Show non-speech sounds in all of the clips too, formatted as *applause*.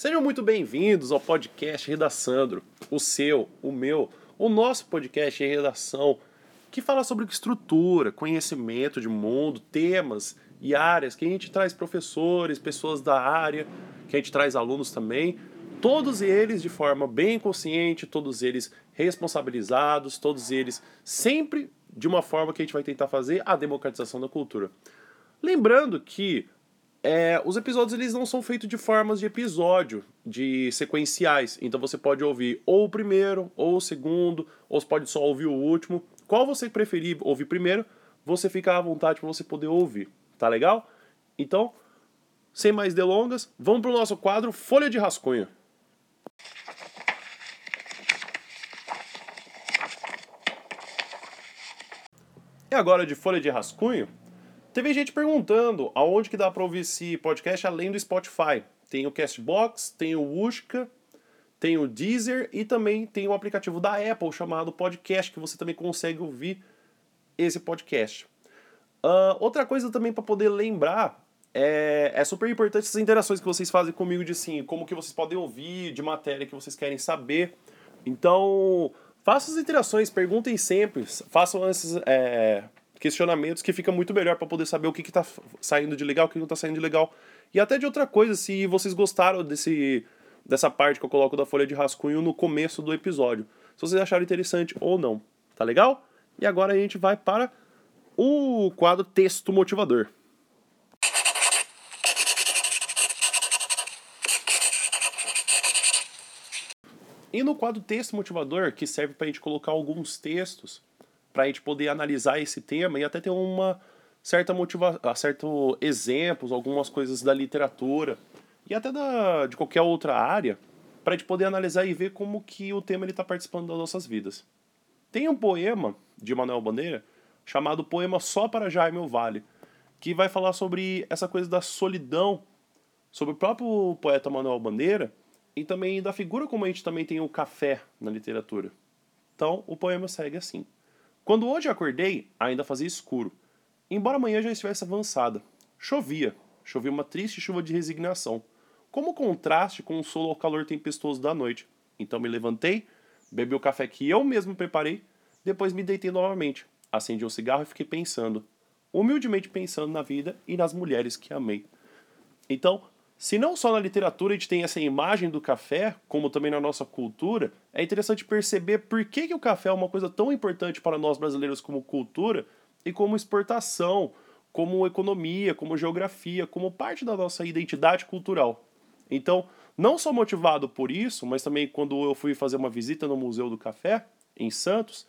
Sejam muito bem-vindos ao podcast Redaçandro, o seu, o meu, o nosso podcast em redação, que fala sobre estrutura, conhecimento de mundo, temas e áreas, que a gente traz professores, pessoas da área, que a gente traz alunos também, todos eles de forma bem consciente, todos eles responsabilizados, todos eles sempre de uma forma que a gente vai tentar fazer a democratização da cultura. Lembrando que é, os episódios eles não são feitos de formas de episódio, de sequenciais. Então você pode ouvir ou o primeiro, ou o segundo, ou você pode só ouvir o último. Qual você preferir ouvir primeiro, você fica à vontade para você poder ouvir. Tá legal? Então, sem mais delongas, vamos para o nosso quadro Folha de Rascunho. E agora de Folha de Rascunho, Teve gente perguntando aonde que dá para ouvir esse podcast além do Spotify. Tem o Castbox, tem o Wooshka, tem o Deezer e também tem o aplicativo da Apple chamado Podcast, que você também consegue ouvir esse podcast. Uh, outra coisa também para poder lembrar é, é super importante essas interações que vocês fazem comigo de assim, como que vocês podem ouvir, de matéria que vocês querem saber. Então, façam as interações, perguntem sempre, façam esses, é, questionamentos que fica muito melhor para poder saber o que está saindo de legal, o que não está saindo de legal. E até de outra coisa, se vocês gostaram desse, dessa parte que eu coloco da folha de rascunho no começo do episódio. Se vocês acharam interessante ou não. Tá legal? E agora a gente vai para o quadro Texto Motivador. E no quadro Texto Motivador, que serve para a gente colocar alguns textos para a gente poder analisar esse tema e até ter uma certa motivação, ah, certo exemplos, algumas coisas da literatura e até da, de qualquer outra área, para a gente poder analisar e ver como que o tema está participando das nossas vidas. Tem um poema de Manuel Bandeira chamado Poema Só para Jaime Vale, que vai falar sobre essa coisa da solidão, sobre o próprio poeta Manuel Bandeira e também da figura como a gente também tem o café na literatura. Então, o poema segue assim. Quando hoje acordei, ainda fazia escuro, embora a manhã já estivesse avançada. Chovia, chovia uma triste chuva de resignação, como contraste com o sol ao calor tempestuoso da noite. Então me levantei, bebi o café que eu mesmo preparei, depois me deitei novamente, acendi um cigarro e fiquei pensando, humildemente pensando na vida e nas mulheres que amei. Então, se não só na literatura a gente tem essa imagem do café, como também na nossa cultura, é interessante perceber por que, que o café é uma coisa tão importante para nós brasileiros como cultura e como exportação, como economia, como geografia, como parte da nossa identidade cultural. Então, não só motivado por isso, mas também quando eu fui fazer uma visita no Museu do Café, em Santos,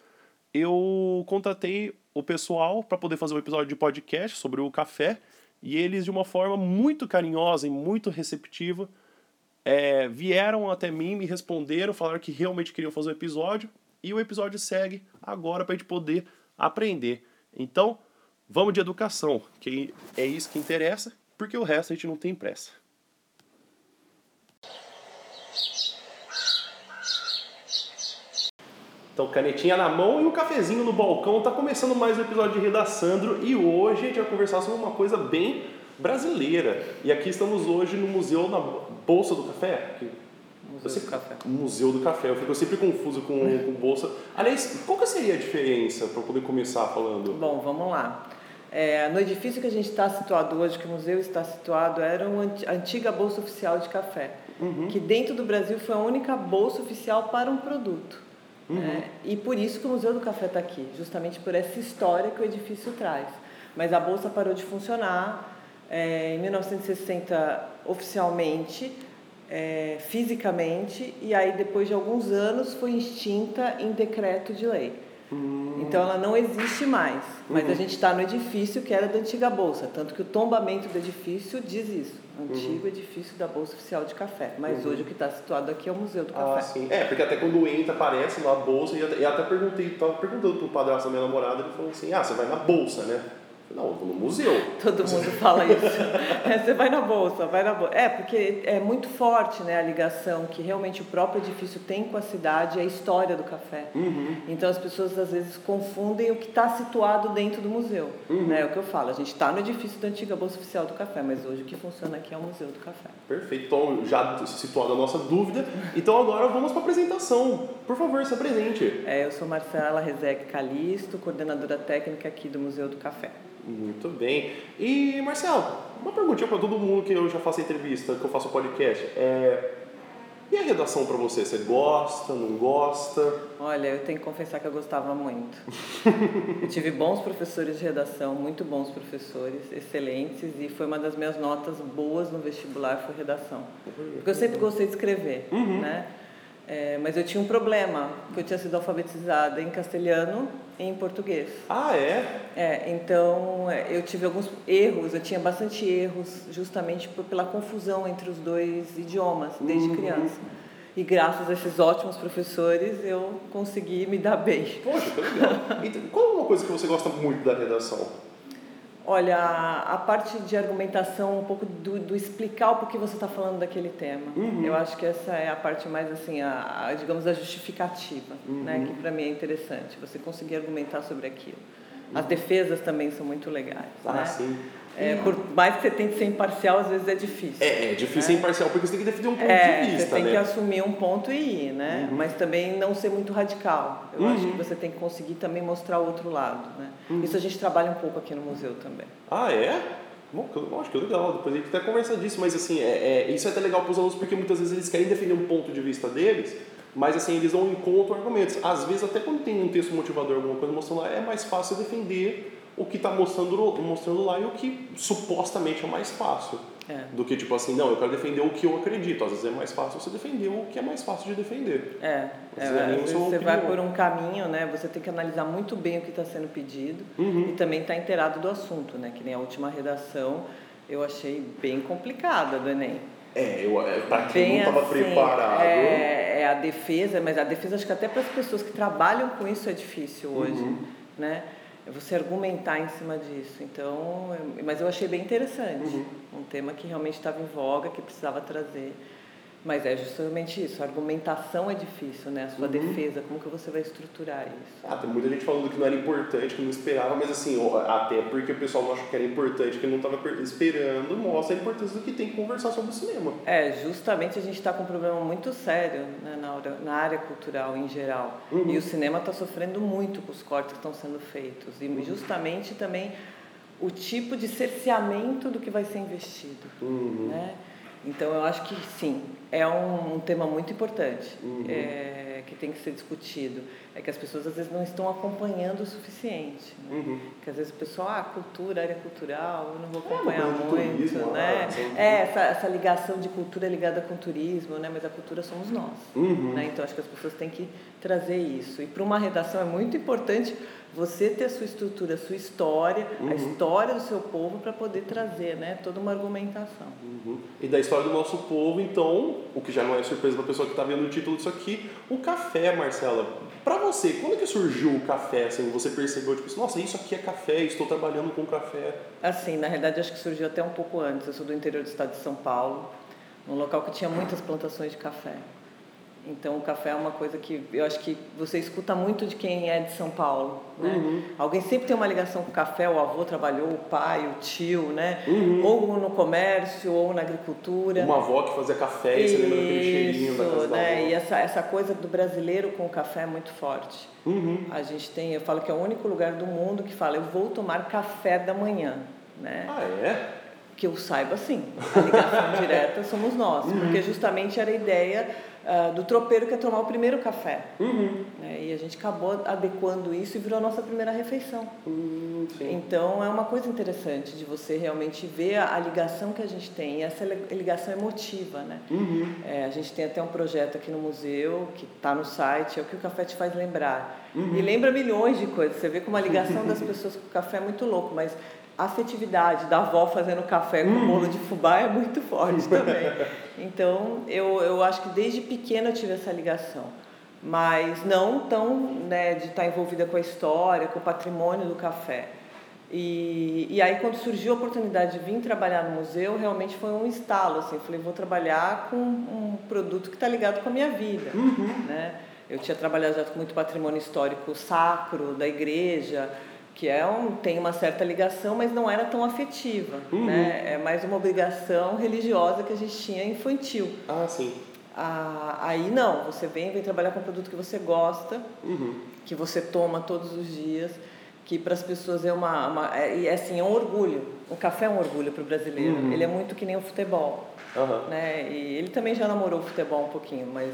eu contatei o pessoal para poder fazer um episódio de podcast sobre o café e eles, de uma forma muito carinhosa e muito receptiva, é, vieram até mim, me responderam, falaram que realmente queriam fazer o episódio. E o episódio segue agora para a gente poder aprender. Então, vamos de educação, que é isso que interessa, porque o resto a gente não tem pressa. Então, canetinha na mão e um cafezinho no balcão. Tá começando mais um episódio de Redaçandro e hoje a gente vai conversar sobre uma coisa bem brasileira. E aqui estamos hoje no Museu na Bolsa do Café. Museu sempre, do Café. Museu do Café. Eu fico sempre confuso com, *laughs* com bolsa. Aliás, qual que seria a diferença para poder começar falando? Bom, vamos lá. É, no edifício que a gente está situado hoje, que o museu está situado, era uma antiga bolsa oficial de café, uhum. que dentro do Brasil foi a única bolsa oficial para um produto. Uhum. É, e por isso que o Museu do Café está aqui, justamente por essa história que o edifício traz. Mas a Bolsa parou de funcionar é, em 1960 oficialmente, é, fisicamente, e aí depois de alguns anos foi extinta em decreto de lei. Uhum. Então ela não existe mais, mas uhum. a gente está no edifício que era da antiga Bolsa, tanto que o tombamento do edifício diz isso antigo uhum. edifício da Bolsa Oficial de Café. Mas uhum. hoje o que está situado aqui é o Museu do Café. Ah, sim. É, porque até quando entra, aparece lá a Bolsa, e até, e até perguntei, estava perguntando para o padrasto da minha namorada, ele falou assim, ah, você vai na Bolsa, né? Não, eu vou no museu. Todo mundo fala isso. É, você vai na bolsa, vai na bolsa. É, porque é muito forte né, a ligação que realmente o próprio edifício tem com a cidade e a história do café. Uhum. Então as pessoas às vezes confundem o que está situado dentro do museu. Uhum. Né? É o que eu falo, a gente está no edifício da antiga Bolsa Oficial do Café, mas hoje o que funciona aqui é o Museu do Café. Perfeito. Então, já situada a nossa dúvida, então agora vamos para a apresentação. Por favor, se apresente. É, eu sou Marcela Rezec Calisto, coordenadora técnica aqui do Museu do Café. Muito bem. E, Marcelo, uma perguntinha para todo mundo que eu já faço entrevista, que eu faço podcast. É... E a redação para você? Você gosta, não gosta? Olha, eu tenho que confessar que eu gostava muito. *laughs* eu tive bons professores de redação, muito bons professores, excelentes, e foi uma das minhas notas boas no vestibular, foi redação. Porque eu sempre gostei de escrever, Uhum. né? É, mas eu tinha um problema, porque eu tinha sido alfabetizada em castelhano e em português. Ah, é? É, então é, eu tive alguns erros, eu tinha bastante erros justamente por, pela confusão entre os dois idiomas desde Uhum. criança. E graças a esses ótimos professores eu consegui me dar bem. Poxa, que legal. Então, qual é uma coisa que você gosta muito da redação? Olha, a parte de argumentação, um pouco do, do explicar o porquê você está falando daquele tema. Uhum. Eu acho que essa é a parte mais, assim, a, a, digamos, a justificativa, né? Uhum. que para mim é interessante, você conseguir argumentar sobre aquilo. As defesas também são muito legais. Ah, né? sim. É, por mais que você tente ser imparcial, às vezes é difícil. É, é difícil ser imparcial porque você tem que defender um ponto É, de vista, você tem né? que assumir um ponto e ir, né? Uhum. Mas também não ser muito radical. Eu acho Uhum. que você tem que conseguir também mostrar o outro lado, né? Isso a gente trabalha um pouco aqui no museu também. Ah, é? Bom, acho que é legal, depois a gente até conversa disso, mas assim, é, é- isso é até legal para os alunos porque muitas vezes eles querem defender um ponto de vista deles, mas assim, eles não encontram argumentos. Às vezes, até quando tem um texto motivador, alguma coisa mostrando lá, é mais fácil defender o que está mostrando, mostrando lá e o que supostamente é mais fácil. É. Do que tipo assim, não, eu quero defender o que eu acredito. Às vezes é mais fácil você defender o que é mais fácil de defender. É, é, é você vai opinião. por um caminho, né? Você tem que analisar muito bem o que está sendo pedido Uhum. e também estar inteirado do assunto, né? Que nem a última redação eu achei bem complicada do Enem. É, eu, é, pra quem Bem não estava assim, preparado. É, é a defesa, mas a defesa acho que até para as pessoas que trabalham com isso é difícil hoje, Uhum. né? É Você argumentar em cima disso. Então, eu- mas eu achei bem interessante. Uhum. Um tema que realmente estava em voga, que precisava trazer. Mas é justamente isso, a argumentação é difícil, né? A sua Uhum. defesa, como que você vai estruturar isso? Ah, tem muita gente falando que não era importante, que não esperava, mas assim, até porque o pessoal não achou que era importante, que não estava esperando, mostra a importância do que tem que conversar sobre o cinema. É, justamente a gente está com um problema muito sério né, na, área, na área cultural em geral. Uhum. E o cinema está sofrendo muito com os cortes que estão sendo feitos. E Uhum. justamente também o tipo de cerceamento do que vai ser investido. Uhum. Né? Então eu acho que sim, é um, um tema muito importante Uhum. é, que tem que ser discutido. É que as pessoas às vezes não estão acompanhando o suficiente. Né? Uhum. Porque às vezes o pessoal, ah, cultura, área cultural, eu não vou É, acompanhar de muito, turismo, né? ah, É, essa, essa ligação de cultura ligada com turismo, né? Mas a cultura somos nós, Uhum. né? Então acho que as pessoas têm que trazer isso. E para uma redação é muito importante você ter a sua estrutura, a sua história, Uhum. a história do seu povo para poder trazer, né? Toda uma argumentação. Uhum. E da história do nosso povo, então, o que já não é surpresa para a pessoa que está vendo o título disso aqui, o café, Marcela. Para você, quando que surgiu o café? Assim, você percebeu, tipo, assim, nossa, isso aqui é café, estou trabalhando com café. Assim, na realidade acho que surgiu até um pouco antes. Eu sou do interior do estado de São Paulo, num local que tinha muitas plantações de café. Então o café é uma coisa que eu acho que você escuta muito de quem é de São Paulo. Né? Uhum. Alguém sempre tem uma ligação com o café, o avô trabalhou, o pai, o tio, né? Uhum. Ou no comércio, ou na agricultura. Uma avó que fazia café e você lembra daquele cheirinho da casa da né? avó. E essa, essa coisa do brasileiro com o café é muito forte. Uhum. A gente tem, eu falo que é o único lugar do mundo que fala, eu vou tomar café da manhã, né? Ah, é? Que eu saiba, sim. A ligação *laughs* direta somos nós, Uhum. porque justamente era a ideia ah, do tropeiro que é tomar o primeiro café. Uhum. né? E a gente acabou adequando isso e virou a nossa primeira refeição. Hum, sim. Então é uma coisa interessante de você realmente ver a, a ligação que a gente tem, e essa li- ligação emotiva, né? Uhum. É, a gente tem até um projeto aqui no museu, que está no site, é o que o café te faz lembrar. Uhum. E lembra milhões de coisas. Você vê como a ligação *laughs* das pessoas com o café é muito louco, mas a afetividade da avó fazendo café com Uhum. bolo de fubá é muito forte *laughs* também. Então, eu, eu acho que desde pequena eu tive essa ligação. Mas não tão né, de estar envolvida com a história, com o patrimônio do café. E, e aí quando surgiu a oportunidade de vir trabalhar no museu, realmente foi um estalo, assim, eu falei, vou trabalhar com um produto que está ligado com a minha vida, uhum. né? Eu tinha trabalhado já com muito patrimônio histórico sacro da igreja, que é um, tem uma certa ligação, mas não era tão afetiva, uhum. né? É mais uma obrigação religiosa que a gente tinha infantil. Ah, sim. Ah, aí não, você vem, vem trabalhar com um produto que você gosta, uhum. que você toma todos os dias que para as pessoas é uma, uma é, é, assim é um orgulho o café é um orgulho para o brasileiro uhum. ele é muito que nem o futebol né e ele também já namorou o futebol um pouquinho mas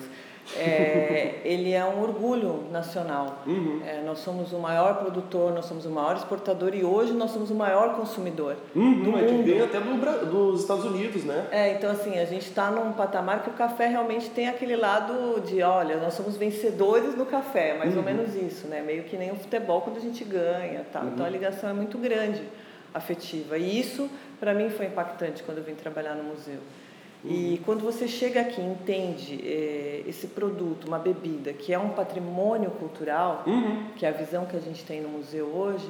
é, ele é um orgulho nacional. Uhum. É, nós somos o maior produtor, nós somos o maior exportador e hoje nós somos o maior consumidor uhum, do mundo. vem até do, dos Estados Unidos, né? É, então assim, a gente está num patamar que o café realmente tem aquele lado de, olha, nós somos vencedores no café, mais uhum. ou menos isso, né? Meio que nem o futebol quando a gente ganha, tá? Então a uhum. ligação é muito grande, afetiva. E isso, para mim, foi impactante quando eu vim trabalhar no museu. E quando você chega aqui e entende é, esse produto, uma bebida, que é um patrimônio cultural, uhum. que é a visão que a gente tem no museu hoje,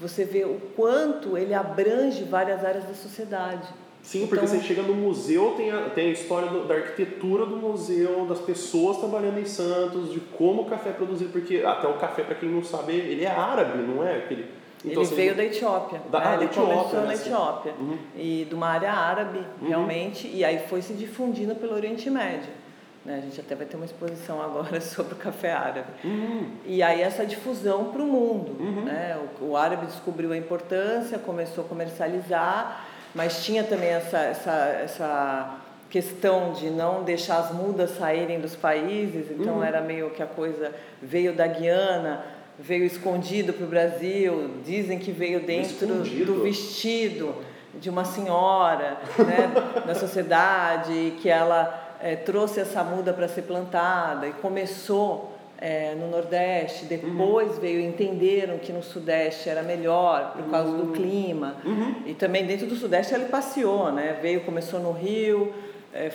você vê o quanto ele abrange várias áreas da sociedade. Sim, porque então, você chega no museu, tem a, tem a história do, da arquitetura do museu, das pessoas trabalhando em Santos, de como o café é produzido, porque até o café, para quem não sabe, ele é árabe, não é? Aquele, então, ele veio da Etiópia. Da, né? Ele Etiópia, começou né? na Etiópia. Uhum. E de uma área árabe, uhum. realmente, e aí foi se difundindo pelo Oriente Médio. Né? A gente até vai ter uma exposição *laughs* agora sobre o café árabe. Uhum. E aí essa difusão para o mundo. Uhum. Né? O, o, árabe descobriu a importância, começou a comercializar, mas tinha também essa, essa, essa questão de não deixar as mudas saírem dos países, então uhum. era meio que a coisa veio da Guiana veio escondido para o Brasil, dizem que veio dentro escondido. do vestido de uma senhora né, *laughs* da sociedade, que ela é, trouxe essa muda para ser plantada e começou é, no Nordeste, depois uhum. veio entenderam que no Sudeste era melhor por causa uhum. do clima uhum. e também dentro do Sudeste ele passeou, né? Veio começou no Rio,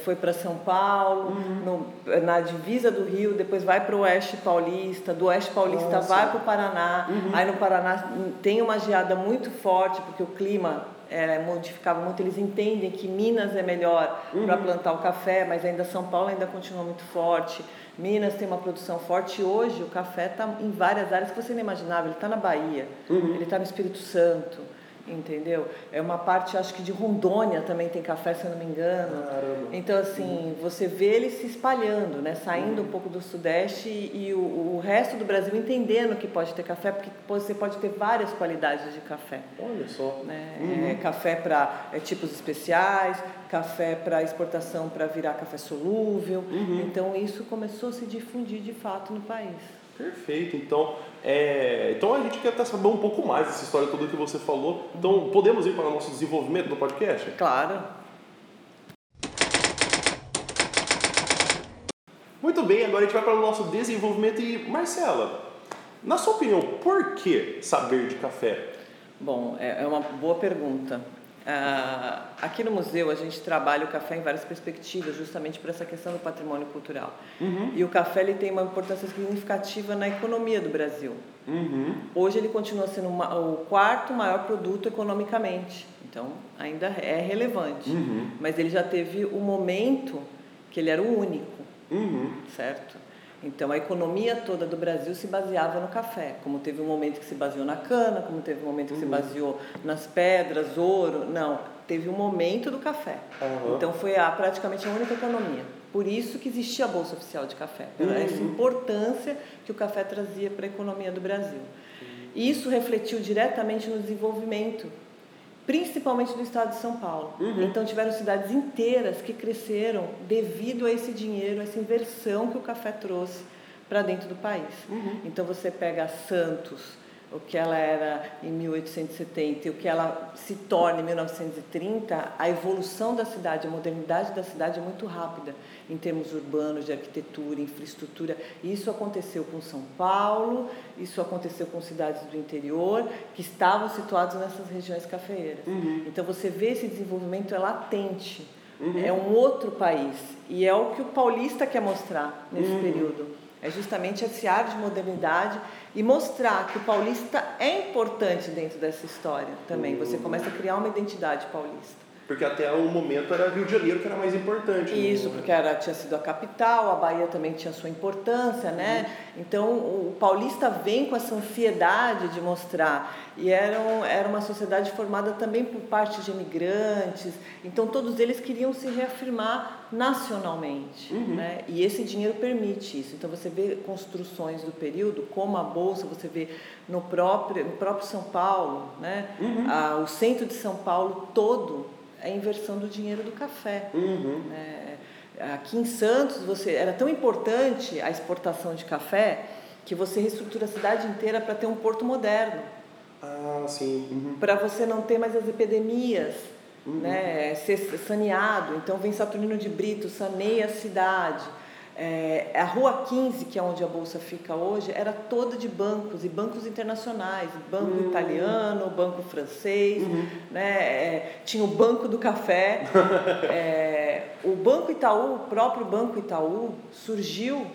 foi para São Paulo, uhum. no, na divisa do Rio, depois vai para o Oeste Paulista, do Oeste Paulista Nossa. vai para o Paraná, uhum. aí no Paraná tem uma geada muito forte, porque o clima é, modificava muito, eles entendem que Minas é melhor uhum. para plantar o café, mas ainda São Paulo ainda continua muito forte. Minas tem uma produção forte e hoje o café está em várias áreas que você não imaginava. Ele está na Bahia, uhum. ele está no Espírito Santo, entendeu? É uma parte, acho que de Rondônia também tem café, se eu não me engano. Caramba. Então, assim, uhum. você vê ele se espalhando, né? Saindo uhum. um pouco do Sudeste e, e o, o, resto do Brasil entendendo que pode ter café, porque você pode ter várias qualidades de café. Olha só. Né? Uhum. É, café para é, tipos especiais, café para exportação para virar café solúvel. Uhum. Então, isso começou a se difundir de fato no país. Perfeito. Então, é, então a gente quer até saber um pouco mais dessa história toda que você falou. Então, podemos ir para o nosso desenvolvimento do podcast? Claro. Muito bem, agora a gente vai para o nosso desenvolvimento e Marcela, na sua opinião, por que saber de café? Bom, é, é uma boa pergunta. Uh, aqui no museu a gente trabalha o café em várias perspectivas, justamente por essa questão do patrimônio cultural. Uhum. E o café ele tem uma importância significativa na economia do Brasil. Uhum. Hoje ele continua sendo uma, o quarto maior produto economicamente, então ainda é relevante. Uhum. Mas ele já teve o um momento que ele era o único, uhum. certo? Então a economia toda do Brasil se baseava no café, como teve um momento que se baseou na cana, como teve um momento que uhum. se baseou nas pedras, ouro, não, teve um momento do café. Uhum. Então foi a, praticamente a única economia. Por isso que existia a bolsa oficial de café, pela uhum. essa importância que o café trazia para a economia do Brasil. E isso refletiu diretamente no desenvolvimento principalmente do estado de São Paulo. Uhum. Então tiveram cidades inteiras que cresceram devido a esse dinheiro, essa inversão que o café trouxe para dentro do país. Uhum. Então você pega Santos, o que ela era em 1870 e o que ela se torna em 1930, a evolução da cidade, a modernidade da cidade é muito rápida em termos urbanos, de arquitetura, infraestrutura. Isso aconteceu com São Paulo, isso aconteceu com cidades do interior que estavam situadas nessas regiões cafeeiras. Uhum. Então você vê esse desenvolvimento é latente. Uhum. É um outro país e é o que o paulista quer mostrar nesse uhum. período É justamente esse ar de modernidade e mostrar que o paulista é importante dentro dessa história também. Você começa a criar uma identidade paulista. Porque até o momento era Rio de Janeiro que era mais importante. Né? Isso, porque era, tinha sido a capital, a Bahia também tinha sua importância, né? Uhum. Então o paulista vem com essa ansiedade de mostrar. E era, um, era uma sociedade formada também por parte de imigrantes, então todos eles queriam se reafirmar nacionalmente. Uhum. Né? E esse dinheiro permite isso. Então você vê construções do período, como a Bolsa, você vê no próprio, no próprio São Paulo, né? Uhum. Ah, o centro de São Paulo todo a inversão do dinheiro do café. Uhum. É, aqui em Santos você era tão importante a exportação de café que você reestrutura a cidade inteira para ter um porto moderno. Ah, sim. Uhum. Para você não ter mais as epidemias, uhum. né? ser saneado. Então vem Saturnino de Brito, saneia a cidade. É, a Rua 15, que é onde a Bolsa fica hoje, era toda de bancos, e bancos internacionais, banco uhum. italiano, banco francês, uhum. né? É, tinha o Banco do Café. *laughs* é, o Banco Itaú, o próprio Banco Itaú, surgiu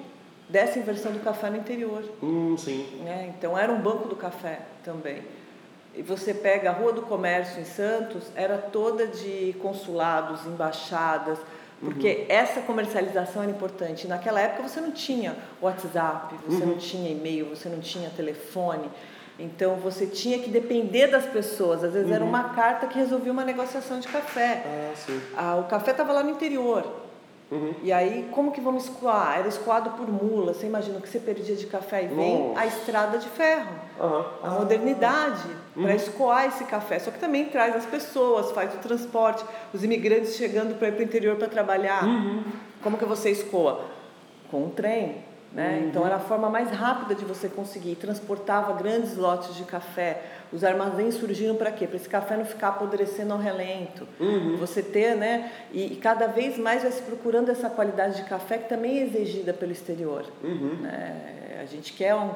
dessa inversão do café no interior. Hum, sim. Né? Então era um banco do café também. E você pega a Rua do Comércio em Santos, era toda de consulados, embaixadas, porque uhum. essa comercialização era importante. Naquela época você não tinha WhatsApp, você uhum. não tinha e-mail, você não tinha telefone. Então você tinha que depender das pessoas. Às vezes uhum. era uma carta que resolvia uma negociação de café. Ah, sim. Ah, o café estava lá no interior. Uhum. E aí, como que vamos escoar? Era escoado por mula. Você imagina que você perdia de café e vem Nossa. a estrada de ferro. Uhum. A modernidade uhum. para escoar esse café. Só que também traz as pessoas, faz o transporte, os imigrantes chegando para ir para o interior para trabalhar. Uhum. Como que você escoa? Com um trem. Né? Uhum. Então era a forma mais rápida de você conseguir. Transportava grandes lotes de café. Os armazéns surgiram para quê? Para esse café não ficar apodrecendo ao relento. Uhum. Você ter, né? E, e, cada vez mais vai se procurando essa qualidade de café que também é exigida pelo exterior. Uhum. Né? A gente quer um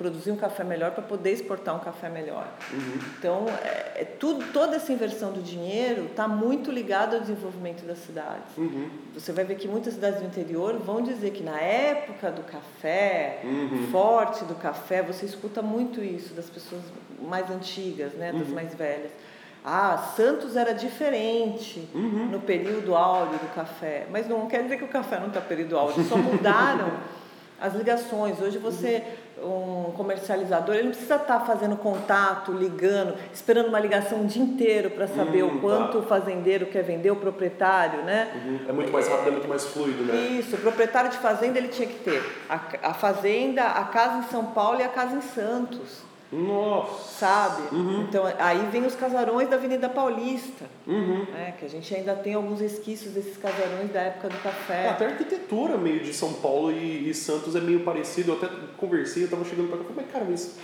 produzir um café melhor para poder exportar um café melhor. Uhum. Então, é, é, tudo, toda essa inversão do dinheiro está muito ligada ao desenvolvimento das cidades. Uhum. Você vai ver que muitas cidades do interior vão dizer que na época do café, uhum. forte do café, você escuta muito isso das pessoas mais antigas, né, das uhum. mais velhas. Ah, Santos era diferente uhum. no período áureo do café. Mas não quer dizer que o café não está período áureo, só mudaram *laughs* as ligações. Hoje você um comercializador, ele não precisa estar tá fazendo contato, ligando, esperando uma ligação o dia inteiro para saber hum, o quanto tá. o fazendeiro quer vender, o proprietário, né? Uhum. É muito mais rápido, é muito mais fluido, né? Isso, o proprietário de fazenda ele tinha que ter a, a fazenda, a casa em São Paulo e a casa em Santos. Nossa! Sabe? Uhum. Então, aí vem os casarões da Avenida Paulista, uhum. né? que a gente ainda tem alguns resquícios desses casarões da época do café. Até a arquitetura meio de São Paulo e, e Santos é meio parecido. Eu até conversei, eu estava chegando para cá e falei, cara, mas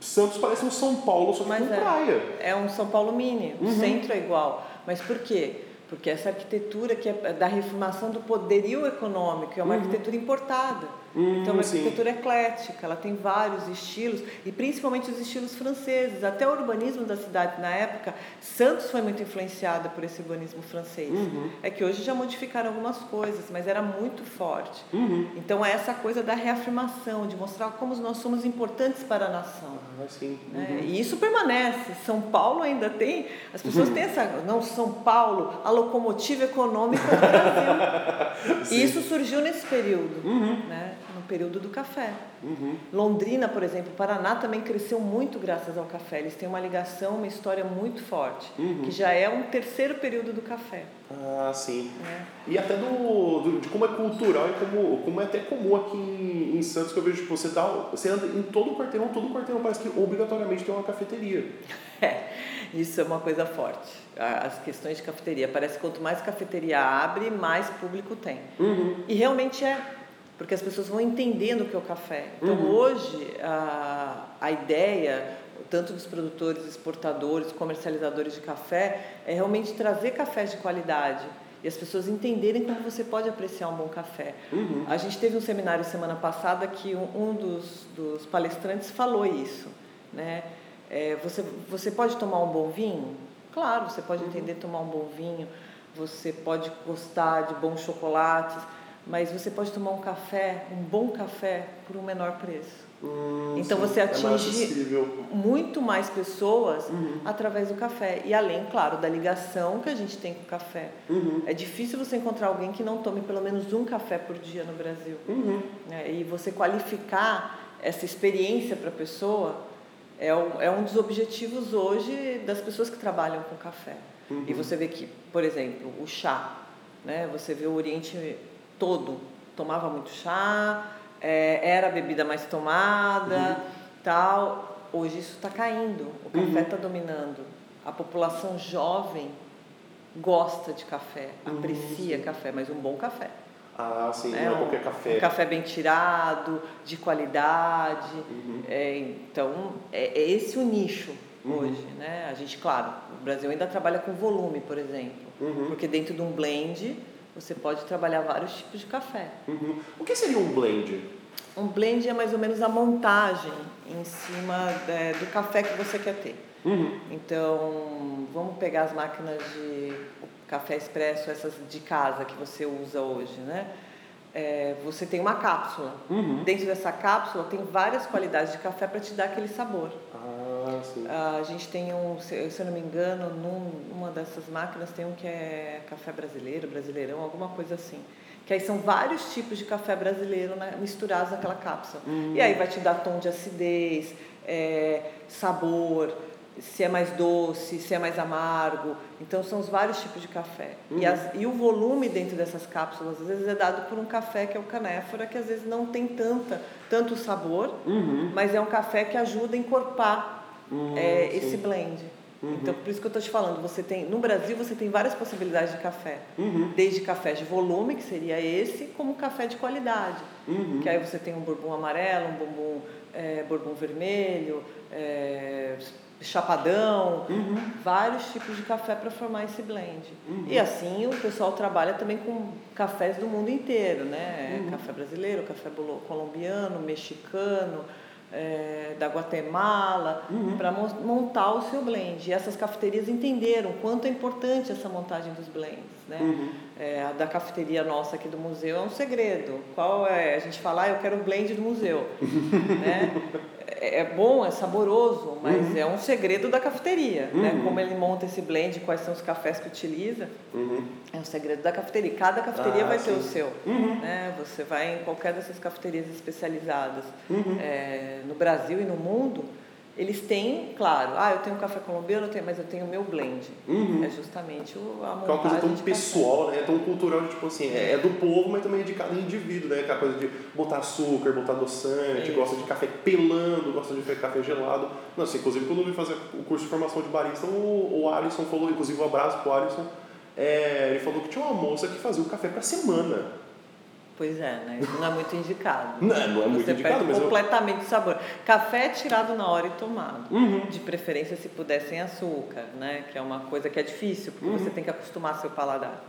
Santos parece um São Paulo, só que mas com é, praia. É um São Paulo mini, o uhum. centro é igual. Mas por quê? Porque essa arquitetura que é da reformação do poderio econômico é uma uhum. arquitetura importada. Hum, então, é uma arquitetura eclética, ela tem vários estilos, e principalmente os estilos franceses. Até o urbanismo da cidade, na época, Santos foi muito influenciada por esse urbanismo francês. Uhum. É que hoje já modificaram algumas coisas, mas era muito forte. Uhum. Então, é essa coisa da reafirmação, de mostrar como nós somos importantes para a nação. Sim. Né? Uhum. E isso permanece. São Paulo ainda tem, as pessoas uhum. têm essa, não, São Paulo, a locomotiva econômica do Brasil. *laughs* e isso surgiu nesse período. Uhum. Né? Período do café. Uhum. Londrina, por exemplo, Paraná também cresceu muito graças ao café. Eles têm uma ligação, uma história muito forte, uhum. que já é um terceiro período do café. Ah, sim. É. E até do, do, de como é cultural e como, como é até comum aqui em, em Santos, que eu vejo, tipo, você, dá, você anda em todo o quarteirão, todo o quarteirão parece que obrigatoriamente tem uma cafeteria. *laughs* É, isso é uma coisa forte. As questões de cafeteria. Parece que quanto mais cafeteria abre, mais público tem. Uhum. E realmente é porque as pessoas vão entendendo o que é o café. Então, uhum. hoje, a, a ideia, tanto dos produtores, exportadores, comercializadores de café, é realmente trazer cafés de qualidade e as pessoas entenderem como você pode apreciar um bom café. Uhum. A gente teve um seminário semana passada que um, um dos, dos, palestrantes falou isso, né? É, você, você pode tomar um bom vinho? Claro, você pode uhum. entender tomar um bom vinho, você pode gostar de bons chocolates, mas você pode tomar um café, um bom café, por um menor preço. Hum, então sim, você é atinge acessível. muito mais pessoas Uhum. através do café. E além, claro, da ligação que a gente tem com o café. Uhum. É difícil você encontrar alguém que não tome pelo menos um café por dia no Brasil. Uhum. né? E você qualificar essa experiência para a pessoa é, o- é um dos objetivos hoje das pessoas que trabalham com café. E você vê que, por exemplo, o chá, né? você vê o Oriente todo tomava muito chá, é, era a bebida mais tomada, tal. Hoje isso está caindo, o café está dominando. A população jovem gosta de café, aprecia café, mas um bom café. Ah, sim, né? não é Um- qualquer café. Um café bem tirado, de qualidade. Uhum. É, então, é, é esse o nicho Uhum. hoje. Né? A gente, claro, o Brasil ainda trabalha com volume, por exemplo. Uhum. Porque dentro de um blend, você pode trabalhar vários tipos de café. Uhum. O que seria um blend? Um blend é mais ou menos a montagem em cima é, do café que você quer ter. Uhum. Então, vamos pegar as máquinas de café expresso, essas de casa que você usa hoje, né? É, você tem uma cápsula. Uhum. Dentro dessa cápsula tem várias qualidades de café para te dar aquele sabor. Ah, sim. A gente tem um, se eu não me engano, num, numa dessas máquinas tem um que é café brasileiro, brasileirão, alguma coisa assim. Que aí são vários tipos de café brasileiro né, misturados naquela cápsula. E aí vai te dar tom de acidez, é, sabor, se é mais doce, se é mais amargo. Então são os vários tipos de café. E, as- e o volume dentro dessas cápsulas às vezes é dado por um café que é o canéfora, que às vezes não tem tanta, tanto sabor, Uhum. mas é um café que ajuda a encorpar Hum, é, sim. esse blend. Então, por isso que eu estou te falando, você tem, no Brasil você tem várias possibilidades de café. Uhum. Desde café de volume, que seria esse, como café de qualidade. Uhum. Que aí você tem um bourbon amarelo, um bourbon, é, bourbon vermelho, é, chapadão, Uhum. vários tipos de café para formar esse blend. E assim o pessoal trabalha também com cafés do mundo inteiro, né? Uhum. Café brasileiro, café colombiano, mexicano, é, da Guatemala, Uhum. para montar o seu blend. E essas cafeterias entenderam quanto é importante essa montagem dos blends, né? Uhum. É, a da cafeteria nossa aqui do museu é um segredo. Qual é? A gente fala, ah, eu quero o blend do museu. *laughs* né? É é bom, é saboroso, mas é um segredo da cafeteria. Né? Como ele monta esse blend, quais são os cafés que utiliza, Uhum. é um segredo da cafeteria. Cada cafeteria Ah, vai ter o sim. seu. Uhum. Né? Você vai em qualquer dessas cafeterias especializadas Uhum. é, no Brasil e no mundo, eles têm, claro, ah, eu tenho café colombiano, eu tenho, mas eu tenho o meu blend. Uhum. É justamente o, a Que é uma montagem coisa tão de café. pessoal, né? Tão cultural, tipo assim, é é do povo, mas também é de cada indivíduo, né? Aquela coisa de botar açúcar, botar adoçante, Isso. gosta de café pelando, gosta de café gelado. Nossa, inclusive quando eu vim fazer o curso de formação de barista, o, o Alisson falou, inclusive um abraço pro Alisson, é, ele falou que tinha uma moça que fazia o café pra semana. Pois é, né? Isso não é muito indicado. *laughs* Não, não é muito Você indicado, perde mas eu- completamente o sabor. Café é tirado na hora e tomado. Uhum. De preferência, se puder, sem açúcar, né? Que é uma coisa que é difícil, porque Uhum. você tem que acostumar seu paladar.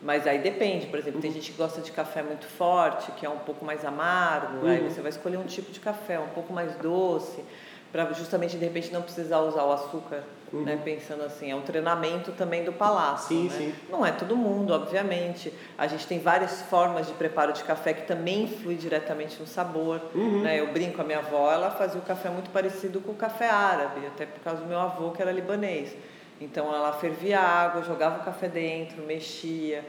Mas aí depende, por exemplo, Uhum. tem gente que gosta de café muito forte, que é um pouco mais amargo, aí Uhum. você vai escolher um tipo de café um pouco mais doce, para justamente de repente não precisar usar o açúcar, né? Pensando assim, é um treinamento também do palácio. Uhum. Sim, né? sim. Não é todo mundo, obviamente. A gente tem várias formas de preparo de café que também influi diretamente no sabor. Uhum. Né? Eu brinco, a minha avó ela fazia o café muito parecido com o café árabe, até por causa do meu avô que era libanês. Então ela fervia água, jogava o café dentro, mexia,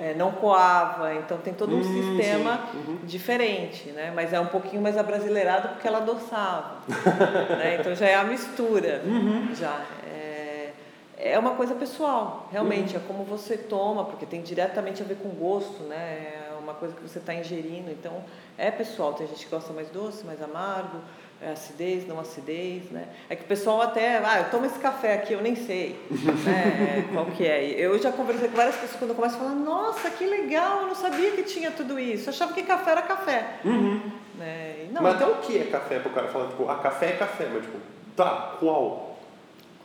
eh, não coava. Então tem todo um Uhum, sistema. Uhum. diferente, né? Mas é um pouquinho mais abrasileirado porque ela adoçava. *laughs* né? Então já é a mistura. Uhum. Já é, uma coisa pessoal, realmente, é como você toma, porque tem diretamente a ver com gosto, né? É uma coisa que você está ingerindo, então é pessoal. Tem gente que gosta mais doce, mais amargo, é acidez, não acidez, né? É que o pessoal até, ah, eu tomo esse café aqui, eu nem sei né, *laughs* qual que é. Eu já conversei com várias pessoas quando eu começo a falar, nossa, que legal, eu não sabia que tinha tudo isso. Eu achava que café era café. Né? E Não, Mas até o que é café pro cara falar, tipo, ah, café é café, mas tipo, tá, qual?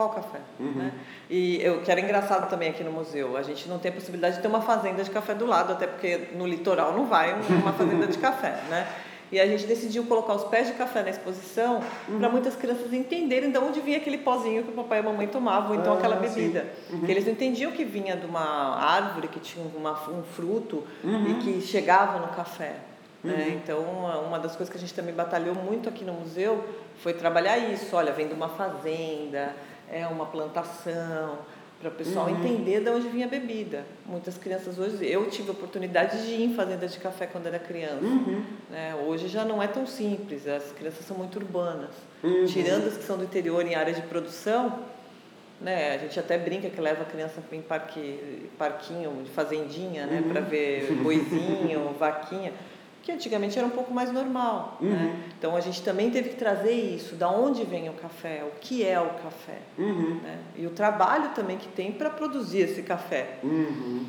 Qual café? Uhum. Né? E eu, que era engraçado também aqui no museu, a gente não tem a possibilidade de ter uma fazenda de café do lado, até porque no litoral não vai uma fazenda de café, *laughs* né? E a gente decidiu colocar os pés de café na exposição uhum. para muitas crianças entenderem de onde vinha aquele pozinho que o papai e a mamãe tomavam, então ah, aquela bebida. Uhum. Que eles não entendiam que vinha de uma árvore que tinha uma, um fruto uhum. e que chegava no café. Né? Uhum. Então, uma das coisas que a gente também batalhou muito aqui no museu foi trabalhar isso. Olha, vem de uma fazenda, é uma plantação, para o pessoal uhum. entender de onde vinha a bebida. Muitas crianças hoje, eu tive a oportunidade de ir em fazendas de café quando era criança. Uhum. Né? Hoje já não é tão simples, as crianças são muito urbanas. Uhum. Tirando as que são do interior em área de produção, né? A gente até brinca que leva a criança em parque, parquinho de fazendinha, né? Para uhum. ver boizinho, *laughs* vaquinha que antigamente era um pouco mais normal. Né? Uhum. Né? Então a gente também teve que trazer isso, da onde vem o café, o que é o café. Uhum. Né? E o trabalho também que tem para produzir esse café. Uhum.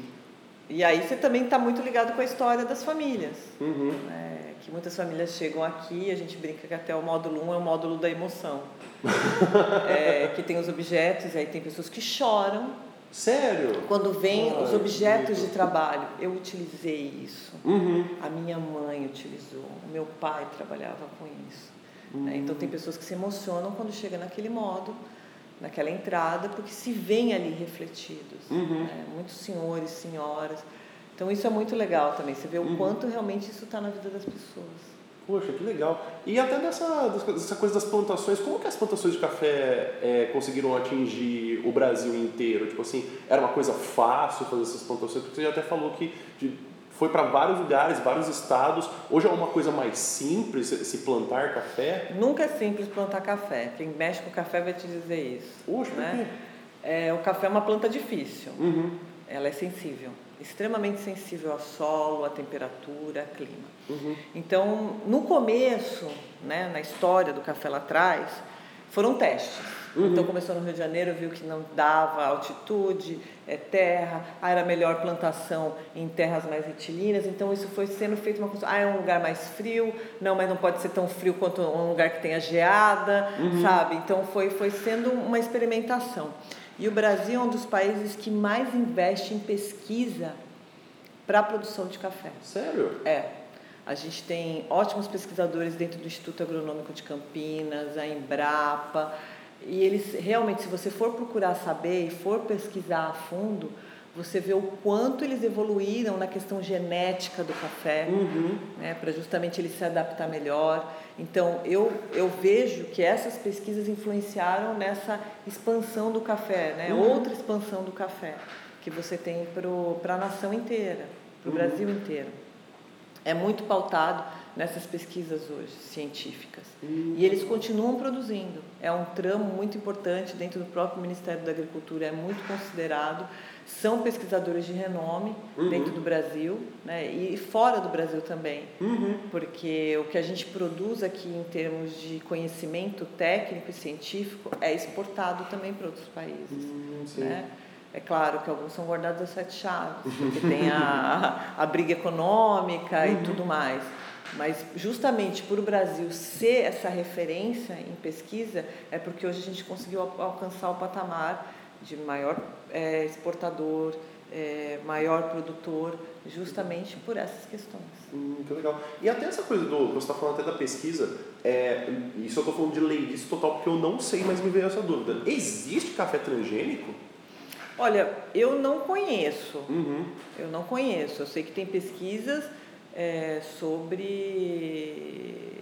E aí você também está muito ligado com a história das famílias. Uhum. Né? Que muitas famílias chegam aqui, a gente brinca que até o módulo 1 é o módulo da emoção. *laughs* é, que tem os objetos, aí tem pessoas que choram Sério? Quando vem Ai, os objetos de trabalho, eu utilizei isso. Uhum. A minha mãe utilizou, o meu pai trabalhava com isso. Uhum. Né? Então tem pessoas que se emocionam quando chega naquele modo, naquela entrada, porque se veem ali refletidos. Uhum. Né? Muitos senhores, senhoras. Então isso é muito legal também. Você vê o uhum. quanto realmente isso está na vida das pessoas. Poxa, que legal. E até dessa, dessa coisa das plantações, como que as plantações de café é, conseguiram atingir o Brasil inteiro? Tipo assim, era uma coisa fácil fazer essas plantações? Porque você já até falou que de, foi para vários lugares, vários estados. Hoje é uma coisa mais simples se plantar café? Nunca é simples plantar café. Quem mexe com café vai te dizer isso. Poxa, né? É, o café é uma planta difícil. Uhum. Ela é sensível extremamente sensível ao solo, à temperatura, ao clima. Uhum. Então, no começo, né, na história do café lá atrás, foram testes. Uhum. Então começou no Rio de Janeiro, viu que não dava altitude, é terra, ah, era melhor plantação em terras mais retilíneas, então isso foi sendo feito uma coisa, ah, é um lugar mais frio, não, mas não pode ser tão frio quanto um lugar que tenha geada, uhum. sabe? Então foi, foi sendo uma experimentação. E o Brasil é um dos países que mais investe em pesquisa para a produção de café. Sério? É. A gente tem ótimos pesquisadores dentro do Instituto Agronômico de Campinas, a Embrapa, e eles realmente, se você for procurar saber e for pesquisar a fundo, você vê o quanto eles evoluíram na questão genética do café, uhum. né, para justamente ele se adaptar melhor. Então, eu, eu vejo que essas pesquisas influenciaram nessa expansão do café, né, uhum. outra expansão do café que você tem para a nação inteira, para o uhum. Brasil inteiro. É muito pautado nessas pesquisas hoje científicas. Uhum. E eles continuam produzindo. É um tramo muito importante dentro do próprio Ministério da Agricultura, é muito considerado são pesquisadores de renome uhum. dentro do Brasil né, e fora do Brasil também, uhum. porque o que a gente produz aqui em termos de conhecimento técnico e científico é exportado também para outros países. Uhum, né? É claro que alguns são guardados a sete chaves, *laughs* porque tem a, a, a briga econômica e uhum. tudo mais. Mas justamente por o Brasil ser essa referência em pesquisa, é porque hoje a gente conseguiu alcançar o patamar de maior é, exportador, é, maior produtor, justamente por essas questões. Hum, que legal. E até essa coisa do. Você está falando até da pesquisa, é, isso eu estou falando de leilice total, porque eu não sei, mas me veio essa dúvida. Existe café transgênico? Olha, eu não conheço. Uhum. Eu não conheço. Eu sei que tem pesquisas é, sobre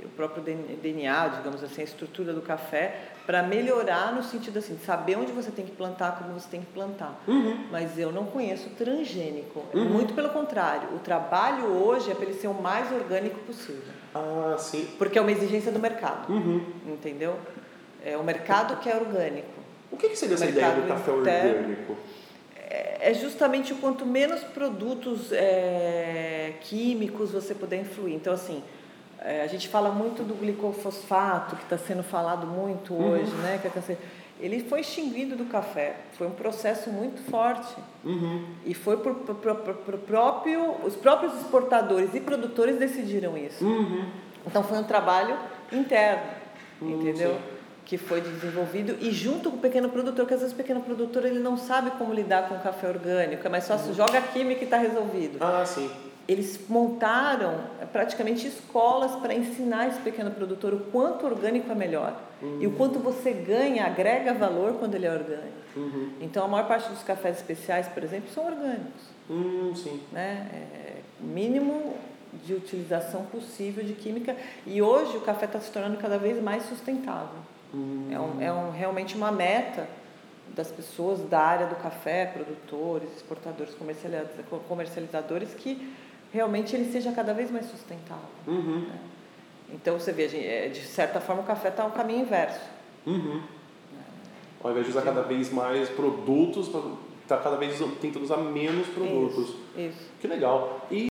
o próprio DNA, digamos assim, a estrutura do café, para melhorar no sentido assim, de saber onde você tem que plantar, como você tem que plantar. Uhum. Mas eu não conheço transgênico. Uhum. Muito pelo contrário. O trabalho hoje é para ele ser o mais orgânico possível. Ah, sim. Porque é uma exigência do mercado. Uhum. Entendeu? É o mercado que é orgânico. O que, que seria essa ideia do café orgânico? É, justamente o quanto menos produtos é, químicos você puder influir. Então, assim, é, a gente fala muito do glicofosfato, que está sendo falado muito uhum. hoje, né? Que é ele foi extinguido do café. Foi um processo muito forte. Uhum. E foi por, por, por, por, próprio, os próprios exportadores e produtores decidiram isso. Uhum. Então foi um trabalho interno, uhum, entendeu? Sim. Que foi desenvolvido e junto com o pequeno produtor, que às vezes o pequeno produtor ele não sabe como lidar com o café orgânico, é mais fácil, uhum. joga química e está resolvido. Ah, sim. eles montaram é, praticamente escolas para ensinar esse pequeno produtor o quanto orgânico é melhor uhum. e o quanto você ganha, agrega valor quando ele é orgânico. Uhum. Então, a maior parte dos cafés especiais, por exemplo, são orgânicos. Uhum, sim. Né? É, mínimo de utilização possível de química e hoje o café está se tornando cada vez mais sustentável. É, um, é um, realmente uma meta das pessoas da área do café, produtores, exportadores, comercializadores, que realmente ele seja cada vez mais sustentável. Uhum. Né? Então você vê, é, de certa forma o café está no caminho inverso. Uhum. Ao invés de usar cada vez mais produtos, está cada vez tentando usar menos produtos. Isso, isso. Que legal. E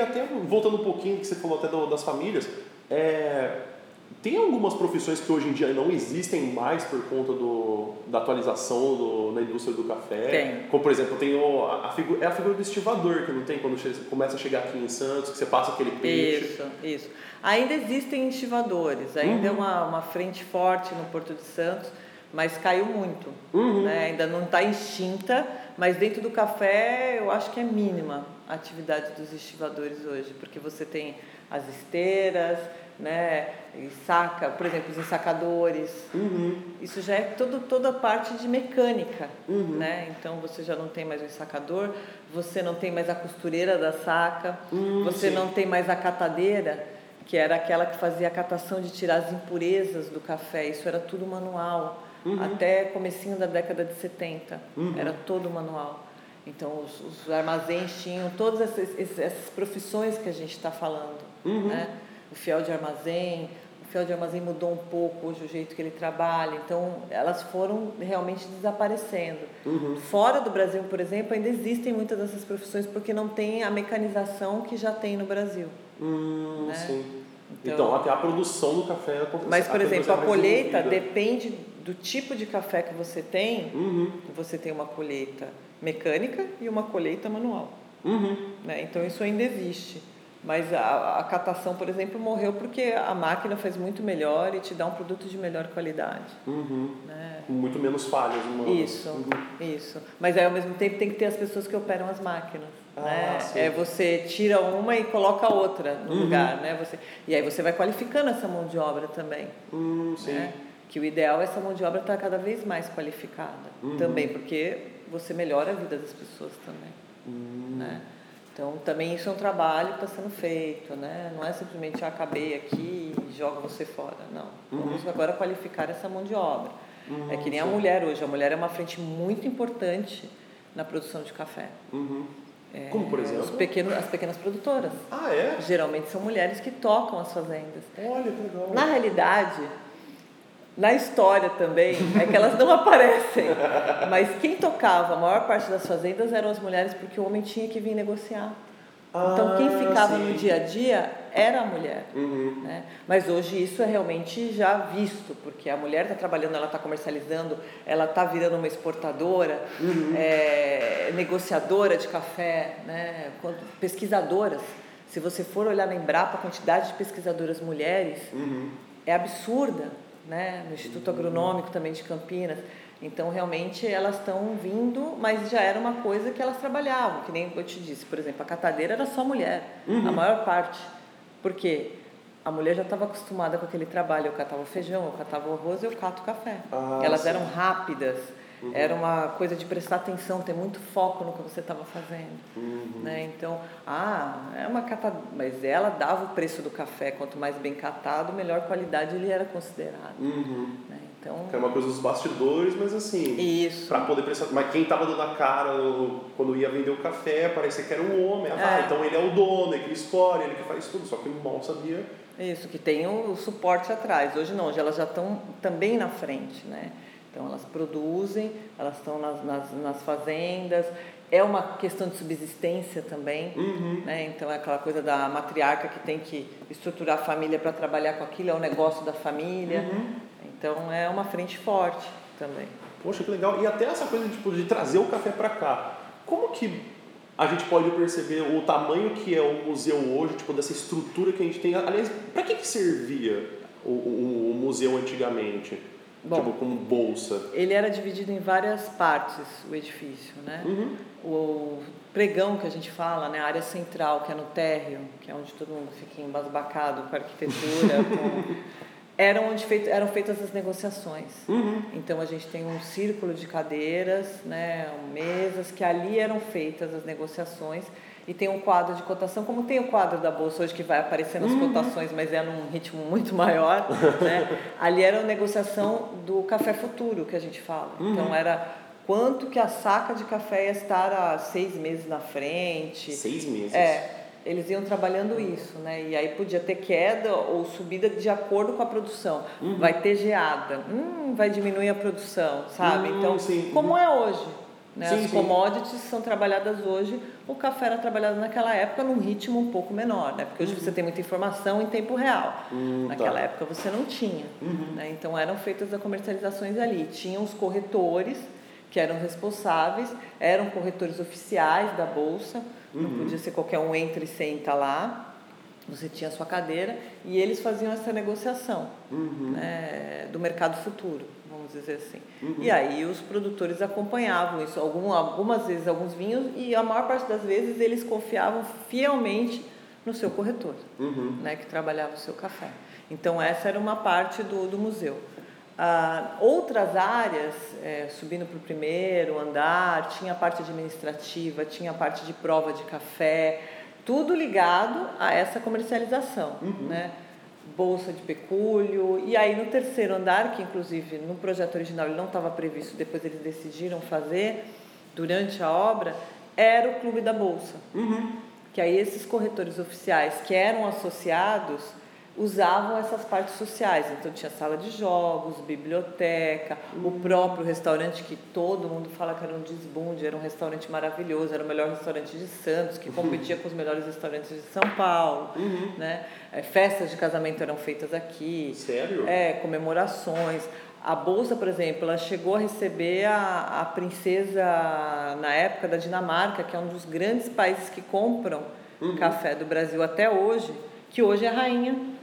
até voltando um pouquinho que você falou até do, das famílias, é, tem algumas profissões que hoje em dia não existem mais por conta do, da atualização do, na indústria do café. Tem. Como, por exemplo, tem o, a, a figura, é a figura do estivador, que não tem quando começa a chegar aqui em Santos, que você passa aquele peixe. Isso, isso. Ainda existem estivadores, ainda uhum. é uma, uma frente forte no Porto de Santos, mas caiu muito. Uhum. Né? Ainda não está extinta, mas dentro do café eu acho que é mínima a atividade dos estivadores hoje, porque você tem as esteiras, né, e saca, por exemplo, os ensacadores. Uhum. Isso já é todo, toda parte de mecânica, uhum. né? Então você já não tem mais o ensacador, você não tem mais a costureira da saca, uhum, você sim. não tem mais a catadeira, que era aquela que fazia a catação de tirar as impurezas do café. Isso era tudo manual. Uhum. Até comecinho da década de 70, uhum. era todo manual. Então, os, os, armazéns tinham todas essas, essas profissões que a gente está falando. Uhum. Né? O fiel de armazém, o fiel de armazém mudou um pouco hoje o jeito que ele trabalha. Então, elas foram realmente desaparecendo. Uhum. Fora do Brasil, por exemplo, ainda existem muitas dessas profissões porque não tem a mecanização que já tem no Brasil. Hum, né? Sim. Então, então, até a produção do café acontece. Mas, por exemplo, a colheita depende do tipo de café que você tem. Uhum. Você tem uma colheita mecânica e uma colheita manual. Uhum. Né? Então isso ainda existe. Mas a, a, catação, por exemplo, morreu porque a máquina faz muito melhor e te dá um produto de melhor qualidade. Uhum. Né? Com muito menos falhas humanas. Isso, uhum. isso. Mas aí, ao mesmo tempo tem que ter as pessoas que operam as máquinas. Ah, né? sim. É você tira uma e coloca outra no uhum. lugar. Né? Você, e aí você vai qualificando essa mão de obra também. Hum, sim. Né? Que o ideal é essa mão de obra estar cada vez mais qualificada. Uhum. Também, porque você melhora a vida das pessoas também. Hum. Né? Então, também isso é um trabalho que está sendo feito, né? Não é simplesmente, ah, acabei aqui e joga você fora. Não. Uhum. Vamos agora qualificar essa mão de obra. Uhum, é que nem a mulher hoje. A mulher é uma frente muito importante na produção de café. Uhum. É, Como, por exemplo? Os pequenos, as pequenas produtoras. Ah, é? Geralmente são mulheres que tocam as fazendas. Olha que legal. Na realidade, na história também, é que elas não *laughs* aparecem. Mas quem tocava a maior parte das fazendas eram as mulheres, porque o homem tinha que vir negociar. Então, quem Ah, ficava sim. no dia a dia era a mulher. Uhum. Né? Mas hoje isso é realmente já visto, porque a mulher está trabalhando, ela está comercializando, ela está virando uma exportadora, Uhum. é, negociadora de café, né? Pesquisadoras. Se você for olhar na Embrapa, a quantidade de pesquisadoras mulheres Uhum. é absurda, né? No Instituto Agronômico também de Campinas. Então, realmente, elas estão vindo, mas já era uma coisa que elas trabalhavam, que nem eu te disse. Por exemplo, a catadeira era só mulher, Uhum. a maior parte. Por quê? A mulher já estava acostumada com aquele trabalho. Eu catava o feijão, eu catava o arroz, eu cato o café. Ah, elas sim. eram rápidas, Uhum. era uma coisa de prestar atenção, ter muito foco no que você estava fazendo. Uhum. Né? Então, ah, é uma cata... mas ela dava o preço do café, quanto mais bem catado, melhor qualidade ele era considerado. Uhum. Né? Então, Que é uma coisa dos bastidores, mas assim. isso. Pra poder prestar. Mas quem tava dando a cara quando ia vender o café, parecia que era um homem. Ah, É. então ele é o dono, ele que escolhe, ele que faz tudo. Só que mal sabia. Isso, que tem o suporte atrás. Hoje não, hoje elas já estão também na frente, né? Então elas produzem, elas estão nas, nas, nas fazendas. É uma questão de subsistência também, Uhum. né? Então é aquela coisa da matriarca que tem que estruturar a família para trabalhar com aquilo, é o negócio da família. Uhum. Então é uma frente forte também. Poxa, que legal. E até essa coisa tipo, de trazer o café para cá. Como que a gente pode perceber o tamanho que é o museu hoje, tipo, dessa estrutura que a gente tem? Aliás, para que, que servia o, o, o museu antigamente? Bom, tipo, como bolsa? Ele era dividido em várias partes, o edifício, né? Uhum. O pregão que a gente fala, né? A área central, que é no térreo, que é onde todo mundo fica embasbacado com a arquitetura, *laughs* com... eram onde feito, eram feitas as negociações. Uhum. Então a gente tem um círculo de cadeiras, né, mesas que ali eram feitas as negociações e tem um quadro de cotação, como tem o quadro da bolsa hoje que vai aparecendo as uhum. cotações, mas é num ritmo muito maior, *laughs* né? Ali era a negociação do café futuro que a gente fala. Uhum. Então era quanto que a saca de café ia estar há seis meses na frente. Seis meses. É, eles iam trabalhando isso, né? E aí podia ter queda ou subida de acordo com a produção. Uhum. Vai ter geada, hum, vai diminuir a produção, sabe? Hum, então, sim. como é hoje? Né? Sim, As sim. commodities são trabalhadas hoje, o café era trabalhado naquela época num ritmo um pouco menor, né? Porque hoje uhum. você tem muita informação em tempo real. Uhum, naquela tá. época você não tinha. Uhum. Né? Então eram feitas as comercializações ali. Tinham os corretores que eram responsáveis, eram corretores oficiais da bolsa, não uhum. podia ser qualquer um entra e senta lá. Você tinha a sua cadeira e eles faziam essa negociação uhum. né, do mercado futuro vamos dizer assim. Uhum. E aí os produtores acompanhavam isso, algum, algumas vezes alguns vinhos, e a maior parte das vezes eles confiavam fielmente no seu corretor, uhum. né, que trabalhava o seu café. Então essa era uma parte do, do museu. Ah, outras áreas, é, subindo para o primeiro andar, tinha a parte administrativa, tinha a parte de prova de café, tudo ligado a essa comercialização, uhum. né? Bolsa de pecúlio. E aí no terceiro andar, que inclusive no projeto original ele não estava previsto, depois eles decidiram fazer durante a obra, era o clube da bolsa. Uhum. Que aí esses corretores oficiais que eram associados usavam essas partes sociais. Então tinha sala de jogos, biblioteca, uhum. o próprio restaurante que todo mundo fala que era um desbunde, era um restaurante maravilhoso, era o melhor restaurante de Santos, que *laughs* competia uhum. com os melhores restaurantes de São Paulo, uhum. né? É, festas de casamento eram feitas aqui. Sério? É, comemorações. A bolsa, por exemplo, ela chegou a receber a, a princesa na época da Dinamarca, que é um dos grandes países que compram uhum. café do Brasil até hoje, que hoje é rainha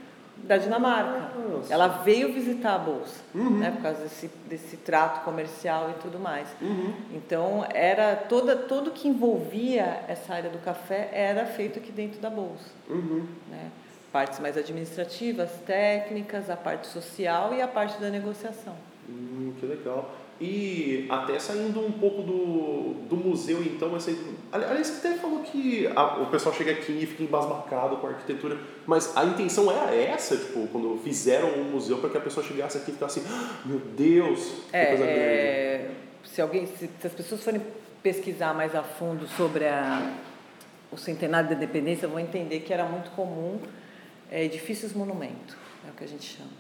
da Dinamarca. Nossa. Ela veio visitar a bolsa, uhum. né, por causa desse, desse trato comercial e tudo mais. Uhum. Então era toda tudo que envolvia essa área do café era feito aqui dentro da bolsa, uhum. né? Partes mais administrativas, técnicas, a parte social e a parte da negociação. Hum, que legal. E até saindo um pouco do, do museu, então, essa, aliás, você até falou que a, o pessoal chega aqui e fica embasbacado com a arquitetura, mas a intenção era essa, tipo, quando fizeram um museu para que a pessoa chegasse aqui e ficasse, ah, meu Deus, que é, coisa grande. É, se, alguém, se, se, as pessoas forem pesquisar mais a fundo sobre a, o centenário da independência, vão entender que era muito comum é, edifícios monumento, é o que a gente chama.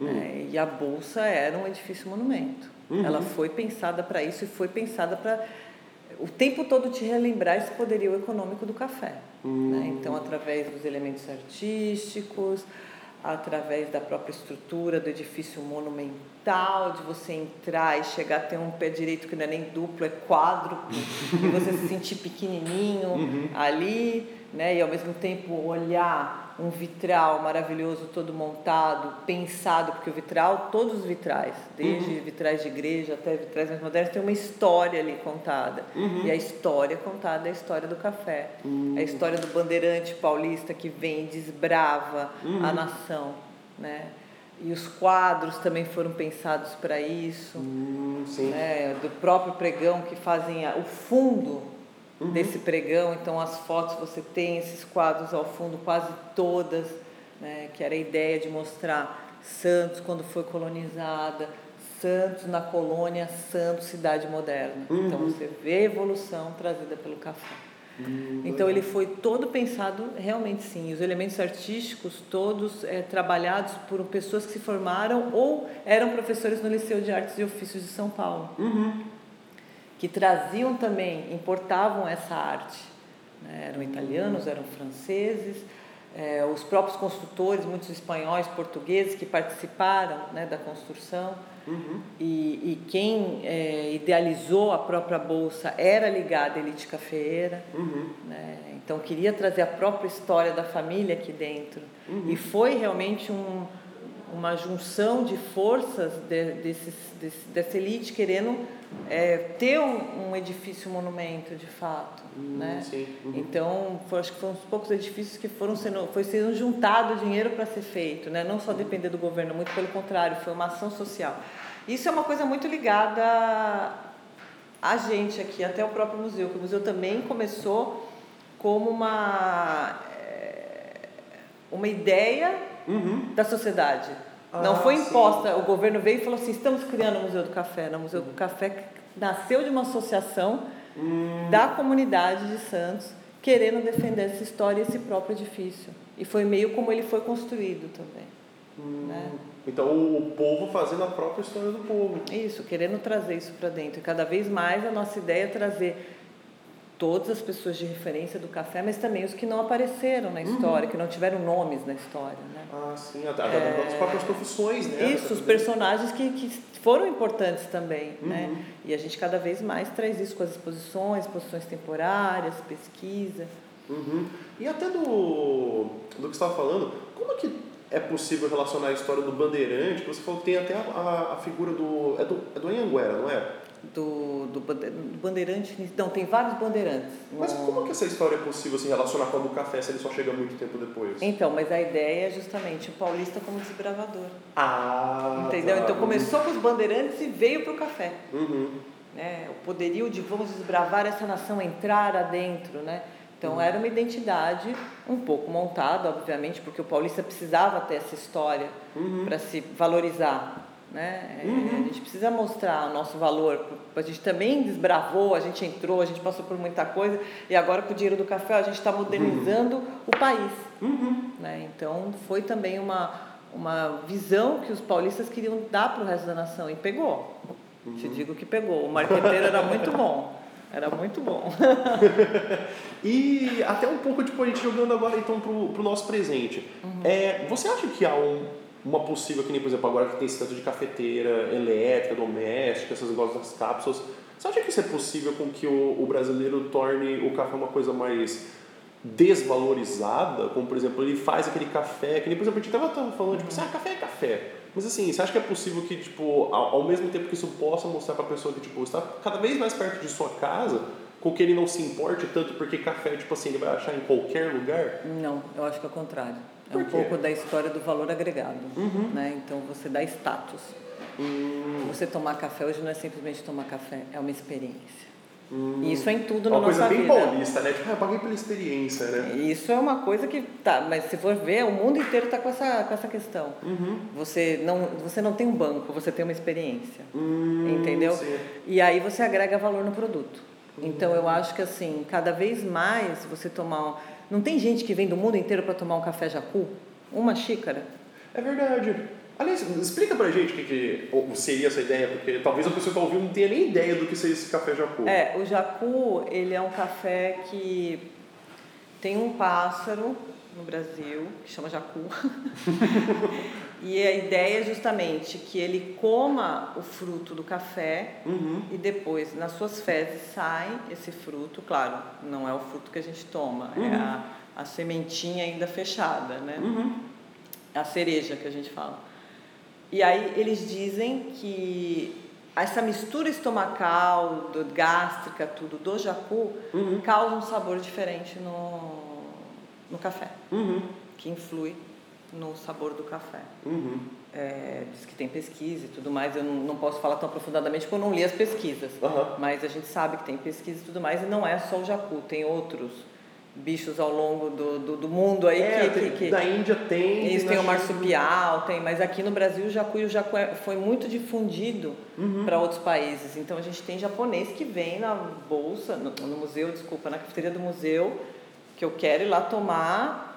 Hum. É, e a Bolsa era um edifício monumento. Uhum. Ela foi pensada para isso e foi pensada para o tempo todo te relembrar esse poderio econômico do café. Uhum. Né? Então, através dos elementos artísticos, através da própria estrutura do edifício monumental, de você entrar e chegar a ter um pé direito que não é nem duplo, é quádruplo, *laughs* e você se sentir pequenininho uhum. ali, né? e ao mesmo tempo olhar um vitral maravilhoso todo montado, pensado, porque o vitral, todos os vitrais, desde uhum. vitrais de igreja até vitrais mais modernos, tem uma história ali contada. Uhum. E a história contada é a história do café. Uhum. É a história do bandeirante paulista que vem e desbrava a uhum. nação, né? E os quadros também foram pensados para isso, hum, né? do próprio pregão que fazem o fundo uhum. desse pregão. Então, as fotos você tem esses quadros ao fundo, quase todas, né, que era a ideia de mostrar Santos quando foi colonizada, Santos na colônia, Santos cidade moderna. Uhum. Então, você vê a evolução trazida pelo café. Uhum. Então ele foi todo pensado realmente sim. Os elementos artísticos todos é, trabalhados por pessoas que se formaram ou eram professores no Liceu de Artes e Ofícios de São Paulo. Que traziam também, importavam essa arte. Né? Eram italianos, eram franceses, é, os próprios construtores, muitos espanhóis, portugueses que participaram né, da construção. Uhum. E, e, quem é, idealizou a própria bolsa era ligado à elite cafeeira. Uhum. Né? Então queria trazer a própria história da família aqui dentro. Uhum. E foi realmente um, uma junção de forças de, desses, desse, dessa elite querendo é, ter um, um, edifício monumento de fato, hum, né? Uhum. Então, foi, acho que foram uns poucos edifícios que foram sendo, foi sendo juntado dinheiro para ser feito, né? Não só depender do governo, muito pelo contrário, foi uma ação social. Isso é uma coisa muito ligada a gente aqui, até o próprio museu, que o museu também começou como uma é, uma ideia uhum. da sociedade. Ah, não foi imposta, sim. o governo veio e falou assim: estamos criando o Museu do Café. O Museu do Café nasceu de uma associação hum. da comunidade de Santos querendo defender essa história e esse próprio edifício. E foi meio como ele foi construído também. Hum. Né? Então o povo fazendo a própria história do povo. Isso, querendo trazer isso para dentro. E cada vez mais a nossa ideia é trazer todas as pessoas de referência do café, mas também os que não apareceram na história, uhum. que não tiveram nomes na história. Né? Ah, sim, até é... as próprias profissões, né? Isso, os personagens que, que foram importantes também. Uhum. Né? E a gente cada vez mais traz isso com as exposições, exposições temporárias, pesquisa. Uhum. E até do, do que você estava falando, como é que é possível relacionar a história do Bandeirante, você falou que tem até a, a, a figura do. É do, é do Anhanguera, não é? Do, do, bandeirante. Não, tem vários bandeirantes. Mas como que essa história é possível se relacionar com a do café se ele só chega muito tempo depois? Então, mas a ideia é justamente o paulista como desbravador. Ah! Entendeu? Tá. Então começou com os bandeirantes e veio para o café. Uhum. Né? O poderio de vamos desbravar essa nação, entrar adentro, né? Então uhum. era uma identidade um pouco montada, obviamente, porque o paulista precisava ter essa história uhum. para se valorizar. Né? Uhum. A gente precisa mostrar o nosso valor. A gente também desbravou, a gente entrou, a gente passou por muita coisa e agora com o dinheiro do café a gente está modernizando uhum. o país. Uhum. Né? Então foi também uma, uma visão que os paulistas queriam dar para o resto da nação e pegou. Te uhum. digo que pegou. O marqueteiro era muito bom. Era muito bom. *laughs* e até um pouco tipo, a gente jogando agora então para o nosso presente. Uhum. É, você acha que há um, uma possível, que nem, por exemplo, agora que tem esse tanto de cafeteira elétrica, doméstica, essas negócios das cápsulas, você acha que isso é possível com que o, o brasileiro torne o café uma coisa mais desvalorizada? Como, por exemplo, ele faz aquele café, que nem, por exemplo, a gente estava falando, tipo, assim, ah, café é café. Mas assim, você acha que é possível que, tipo, ao, ao mesmo tempo que isso possa mostrar para a pessoa que, tipo, está cada vez mais perto de sua casa, com que ele não se importe tanto porque café, tipo assim, ele vai achar em qualquer lugar? Não, eu acho que é o contrário. É um pouco da história do valor agregado. Uhum. Né? Então você dá status. Hum. Você tomar café hoje não é simplesmente tomar café, é uma experiência. Hum. Isso é em tudo na nossa vida. Uma coisa bem paulista, né? Tipo, ah, eu paguei pela experiência, né? Isso é uma coisa que tá, mas se for ver, o mundo inteiro está com essa, com essa questão. Uhum. Você, não, você não tem um banco, você tem uma experiência. Hum, entendeu? Sim. E aí você agrega valor no produto. Então eu acho que assim, cada vez mais você tomar não tem gente que vem do mundo inteiro para tomar um café jacu? Uma xícara? É verdade. Aliás, explica pra gente o que, que seria essa ideia, porque talvez a pessoa que está ouvindo não tenha nem ideia do que seria esse café jacu. É, o jacu, ele é um café que tem um pássaro no Brasil, que chama jacu. *laughs* e a ideia é justamente que ele coma o fruto do café uhum. e depois, nas suas fezes, sai esse fruto. Claro, não é o fruto que a gente toma, é uhum. é a, a sementinha ainda fechada, né? Uhum. A cereja que a gente fala. E aí eles dizem que essa mistura estomacal, do, gástrica, tudo do jacu, uhum. causa um sabor diferente no, no café, uhum. que influi no sabor do café. Uhum. É, diz que tem pesquisa e tudo mais, eu não, não, posso falar tão aprofundadamente porque eu não li as pesquisas, uhum. mas a gente sabe que tem pesquisa e tudo mais, e não é só o jacu, tem outros bichos ao longo do, do, do mundo aí é, que, que, que, Da Índia tem. Isso, tem o marsupial, tem, mas aqui no Brasil o jacu e o jacu é, foi muito difundido uhum. para outros países. Então a gente tem japonês que vem na bolsa, no, no museu, desculpa, na cafeteria do museu que eu quero ir lá tomar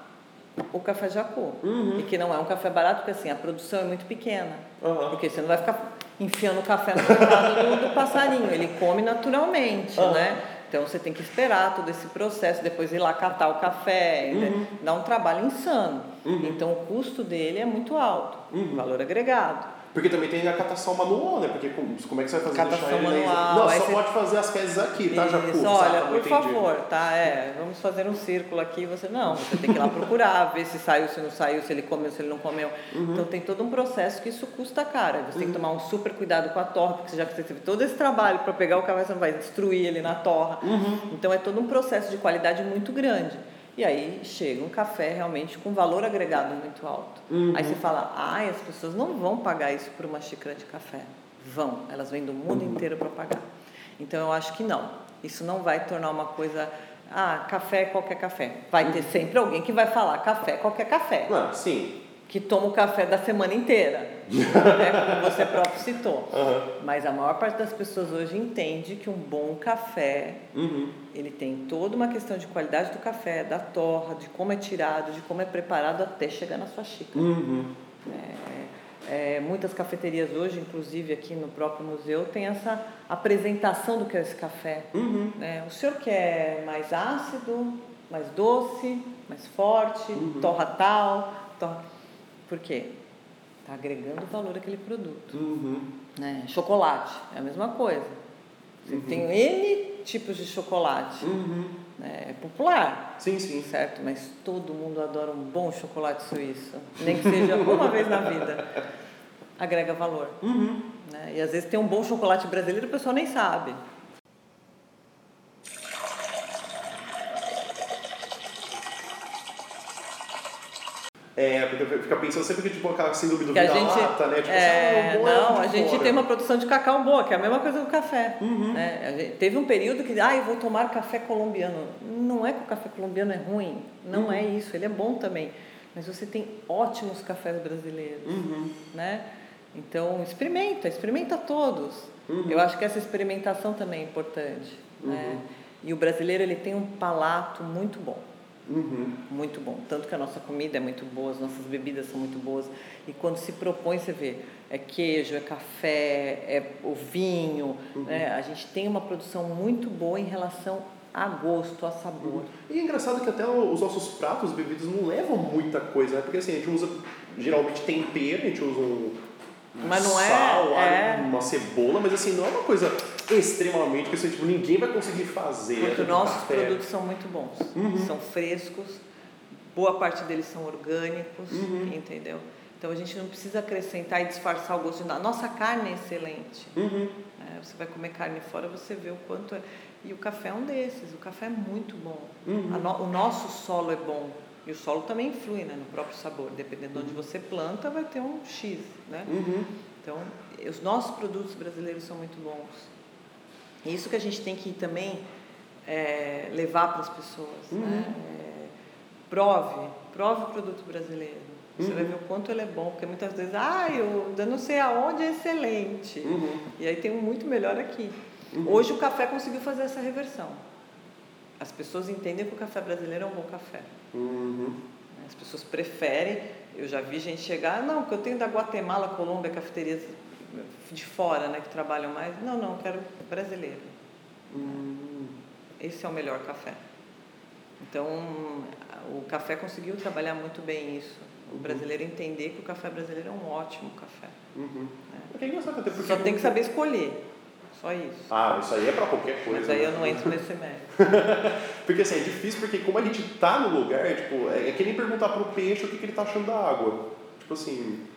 o café jacu. Uhum. E que não é um café barato, porque assim, a produção é muito pequena. Uhum. Porque você não vai ficar enfiando o café no do, do passarinho, ele come naturalmente, uhum. né? Então você tem que esperar todo esse processo, depois ir lá catar o café, né? dá um trabalho insano. Uhum. Então o custo dele é muito alto, uhum. valor agregado. Porque também tem a catação manual, né? Porque como, como é que você vai fazer Catação deixar ele manual, Não, só você- pode fazer as fezes aqui, tá, Jacu? Isso, olha, por entendi. favor, tá? É, vamos fazer um círculo aqui. Você não, você tem que ir lá procurar, *laughs* ver se saiu, se não saiu, se ele comeu, se ele não comeu. Uhum. Então tem todo um processo que isso custa caro. Aí Você tem que tomar um super cuidado com a torra, porque já que você teve todo esse trabalho para pegar o café, você não vai destruir ele na torra. Uhum. Então é todo um processo de qualidade muito grande. E aí chega um café realmente com valor agregado muito alto. Uhum. Aí você fala, ai, as pessoas não vão pagar isso por uma xícara de café. Vão, elas vêm do mundo inteiro para pagar. Então eu acho que não. Isso não vai tornar uma coisa, ah, café qualquer café. Vai ter sempre alguém que vai falar café qualquer café, Ah, sim. Que toma o café da semana inteira, né, como você próprio citou. *laughs* Aham. Mas a maior parte das pessoas hoje entende que um bom café Uhum. ele tem toda uma questão de qualidade do café, da torra, de como é tirado, de como é preparado até chegar na sua xícara. Uhum. É, muitas cafeterias hoje, inclusive aqui no próprio museu, tem essa apresentação do que é esse café. Uhum. né? O senhor quer mais ácido, mais doce, mais forte, Uhum. torra tal, torra... Por quê? Está agregando valor àquele produto. Uhum. Né? Chocolate, é a mesma coisa. Você tem N tipos de chocolate. Uhum. né? É popular, Sim, sim. certo? Mas todo mundo adora um bom chocolate suíço. Nem que seja uma vez na vida. Agrega valor. Uhum. Né? E às vezes tem um bom chocolate brasileiro o pessoal nem sabe. É, porque fica pensando sempre que tipo aquela síndrome do Que a gente, vira-lata, né? Tipo, é, assim, é não, de a gente fora. tem uma produção de cacau boa, que é a mesma coisa do café. Uhum. né? Gente- teve um período que, ah, eu vou tomar café colombiano. Não é que o café colombiano é ruim, não Uhum. é isso, ele é bom também. Mas você tem ótimos cafés brasileiros, Uhum. né? Então, experimenta, experimenta todos. Uhum. Eu acho que essa experimentação também é importante, né? E o brasileiro, ele tem um palato muito bom. Uhum. Muito bom. Tanto que a nossa comida é muito boa, as nossas bebidas são muito boas. E quando se propõe, você vê, é queijo, é café, é o vinho. Né? A gente tem uma produção muito boa em relação a gosto, a sabor. E é engraçado que até os nossos pratos, bebidas, não levam muita coisa, né? Porque assim, a gente usa geralmente tempero, a gente usa um, um Mas não é- sal, alho, é. uma cebola, mas assim, não é uma coisa extremamente que assim, tipo, ninguém vai conseguir fazer. Porque tipo, os nossos café. produtos são muito bons. São frescos, boa parte deles são orgânicos, entendeu? Então a gente não precisa acrescentar e disfarçar o gosto de nada. Nossa carne é excelente. Uhum. É, você vai comer carne fora, você vê o quanto é. E o café é um desses. O café é muito bom. Uhum. No- o nosso solo é bom. E o solo também influi né, no próprio sabor. Dependendo de onde você planta, vai ter um X. Né? Uhum. Então, os nossos produtos brasileiros são muito bons. E isso que a gente tem que também é, levar para as pessoas. Né? É, prove, prove o produto brasileiro. Você vai ver o quanto ele é bom, porque muitas vezes, ah, eu, eu não sei aonde é excelente. Uhum. E aí tem um muito melhor aqui. Hoje o café conseguiu fazer essa reversão. As pessoas entendem que o café brasileiro é um bom café. Uhum. né? As pessoas preferem. Eu já vi gente chegar, não, porque eu tenho da Guatemala, Colômbia, cafeterias de fora, né, que trabalham mais. Não, não, quero brasileiro. Uhum. Esse é o melhor café. Então, o café conseguiu trabalhar muito bem isso. O brasileiro entender que o café brasileiro é um ótimo café. Uhum. É engraçado até porque. Só tem que saber escolher. Só isso. Ah, isso aí é pra qualquer coisa. Mas aí né? eu não entro nesse mérito. *laughs* Porque assim, é difícil porque como a gente tá no lugar, tipo, é, é que nem perguntar pro peixe o que, que ele tá achando da água. Tipo assim,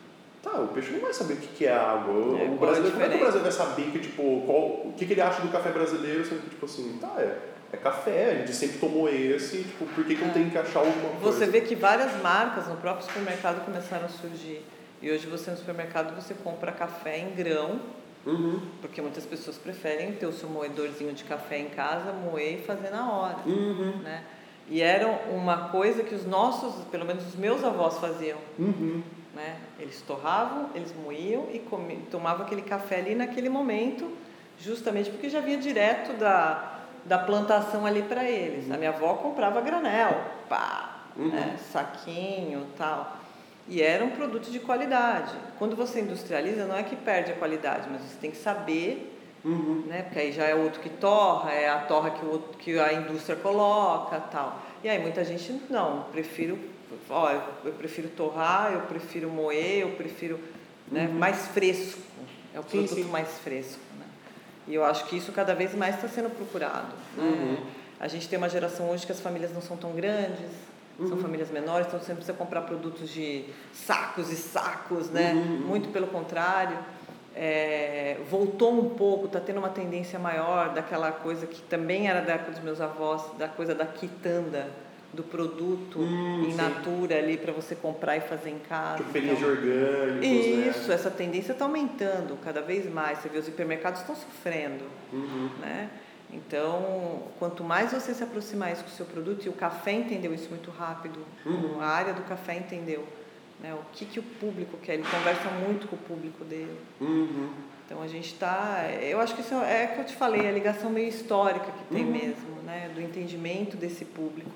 tá, o peixe não vai saber o que, que é água. O- É, o é brasileiro, como é que o diferença? Brasil vai saber que, tipo, qual, o que, que ele acha do café brasileiro, sendo que, tipo assim, tá, é, é café, a gente sempre tomou esse, tipo, por que, que eu tenho que achar alguma coisa? Você vê que várias marcas no próprio supermercado começaram a surgir. E hoje você no supermercado você compra café em grão, Uhum, porque muitas pessoas preferem ter o seu moedorzinho de café em casa, moer e fazer na hora. uhum, Né? E era uma coisa que os nossos, pelo menos os meus avós faziam. uhum. Né? Eles torravam, eles moíam e tomavam aquele café ali naquele momento, justamente porque já vinha direto da, da plantação ali para eles. A minha avó comprava granel, pá, Uhum. né? saquinho tal. E era um produto de qualidade. Quando você industrializa, não é que perde a qualidade, mas você tem que saber Uhum. né? Porque aí já é outro que torra, é a torra que, o outro, que a indústria coloca, tal. E aí muita gente não, prefiro, ó, eu, prefiro torrar, eu prefiro moer, eu prefiro né? Uhum. mais fresco. É o produto sim. mais fresco. Né? E eu acho que isso cada vez mais está sendo procurado. Né? Uhum. A gente tem uma geração hoje que as famílias não são tão grandes, Uhum. são famílias menores, então você não precisa comprar produtos de sacos e sacos, né? Uhum. Muito pelo contrário. É, voltou um pouco, está tendo uma tendência maior daquela coisa que também era da época dos meus avós, da coisa da quitanda, do produto Hum, in sim. natura ali para você comprar e fazer em casa. Tipo feirinha de Então, orgânicos, isso, né? essa tendência está aumentando cada vez mais. Você vê, os hipermercados estão sofrendo, Uhum. né? Então, quanto mais você se aproximar isso com o seu produto, e o café entendeu isso muito rápido, Uhum. a área do café entendeu, né? O que, que o público quer, ele conversa muito com o público dele. Uhum. Então, a gente está... Eu acho que isso é é que eu te falei, a ligação meio histórica que tem Uhum. mesmo, né? Do entendimento desse público,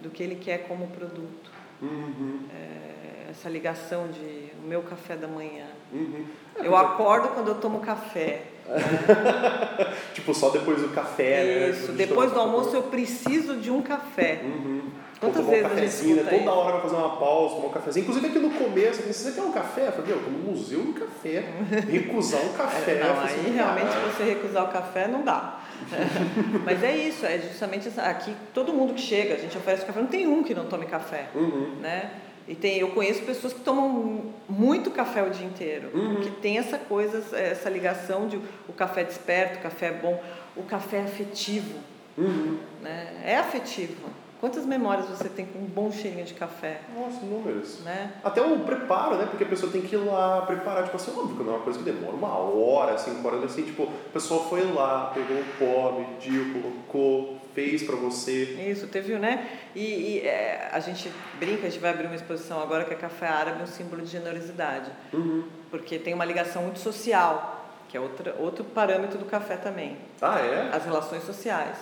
do que ele quer como produto. Uhum. É, essa ligação de o meu café da manhã. Uhum. Eu acordo quando eu tomo café. *laughs* Tipo, só depois do café, né? Isso, Depois de depois do almoço eu preciso de um café. Uhum. Quantas tomar um vezes gente cafezinho, né? Toda hora vai fazer uma pausa, tomar um cafezinho. Inclusive aqui no começo, assim, você quer um café? Eu falei, meu, eu tô no museu do café. *laughs* Recusar um café. É, Não, aí assim, realmente "Caralho". você recusar o café não dá. *laughs* Mas é isso, é justamente essa, aqui todo mundo que chega, a gente oferece café, não tem um que não tome café, Uhum. né? E tem, eu conheço pessoas que tomam muito café o dia inteiro, Uhum. porque tem essa coisa, essa ligação de o café desperto, o café é bom, o café é afetivo, Uhum. né? É afetivo. Quantas memórias você tem com um bom cheirinho de café, Nossa, números. né? Até o preparo, né? Porque a pessoa tem que ir lá preparar, tipo assim, óbvio que não é uma coisa que demora uma hora, cinco horas, assim, tipo, a pessoa foi lá, pegou o pó, mediu, colocou, fez pra você. Isso, teve, né? E, e, é, a gente brinca, a gente vai abrir uma exposição agora que é café árabe, um símbolo de generosidade, Uhum. porque tem uma ligação muito social, que é outra, outro parâmetro do café também, Ah, é? as relações sociais.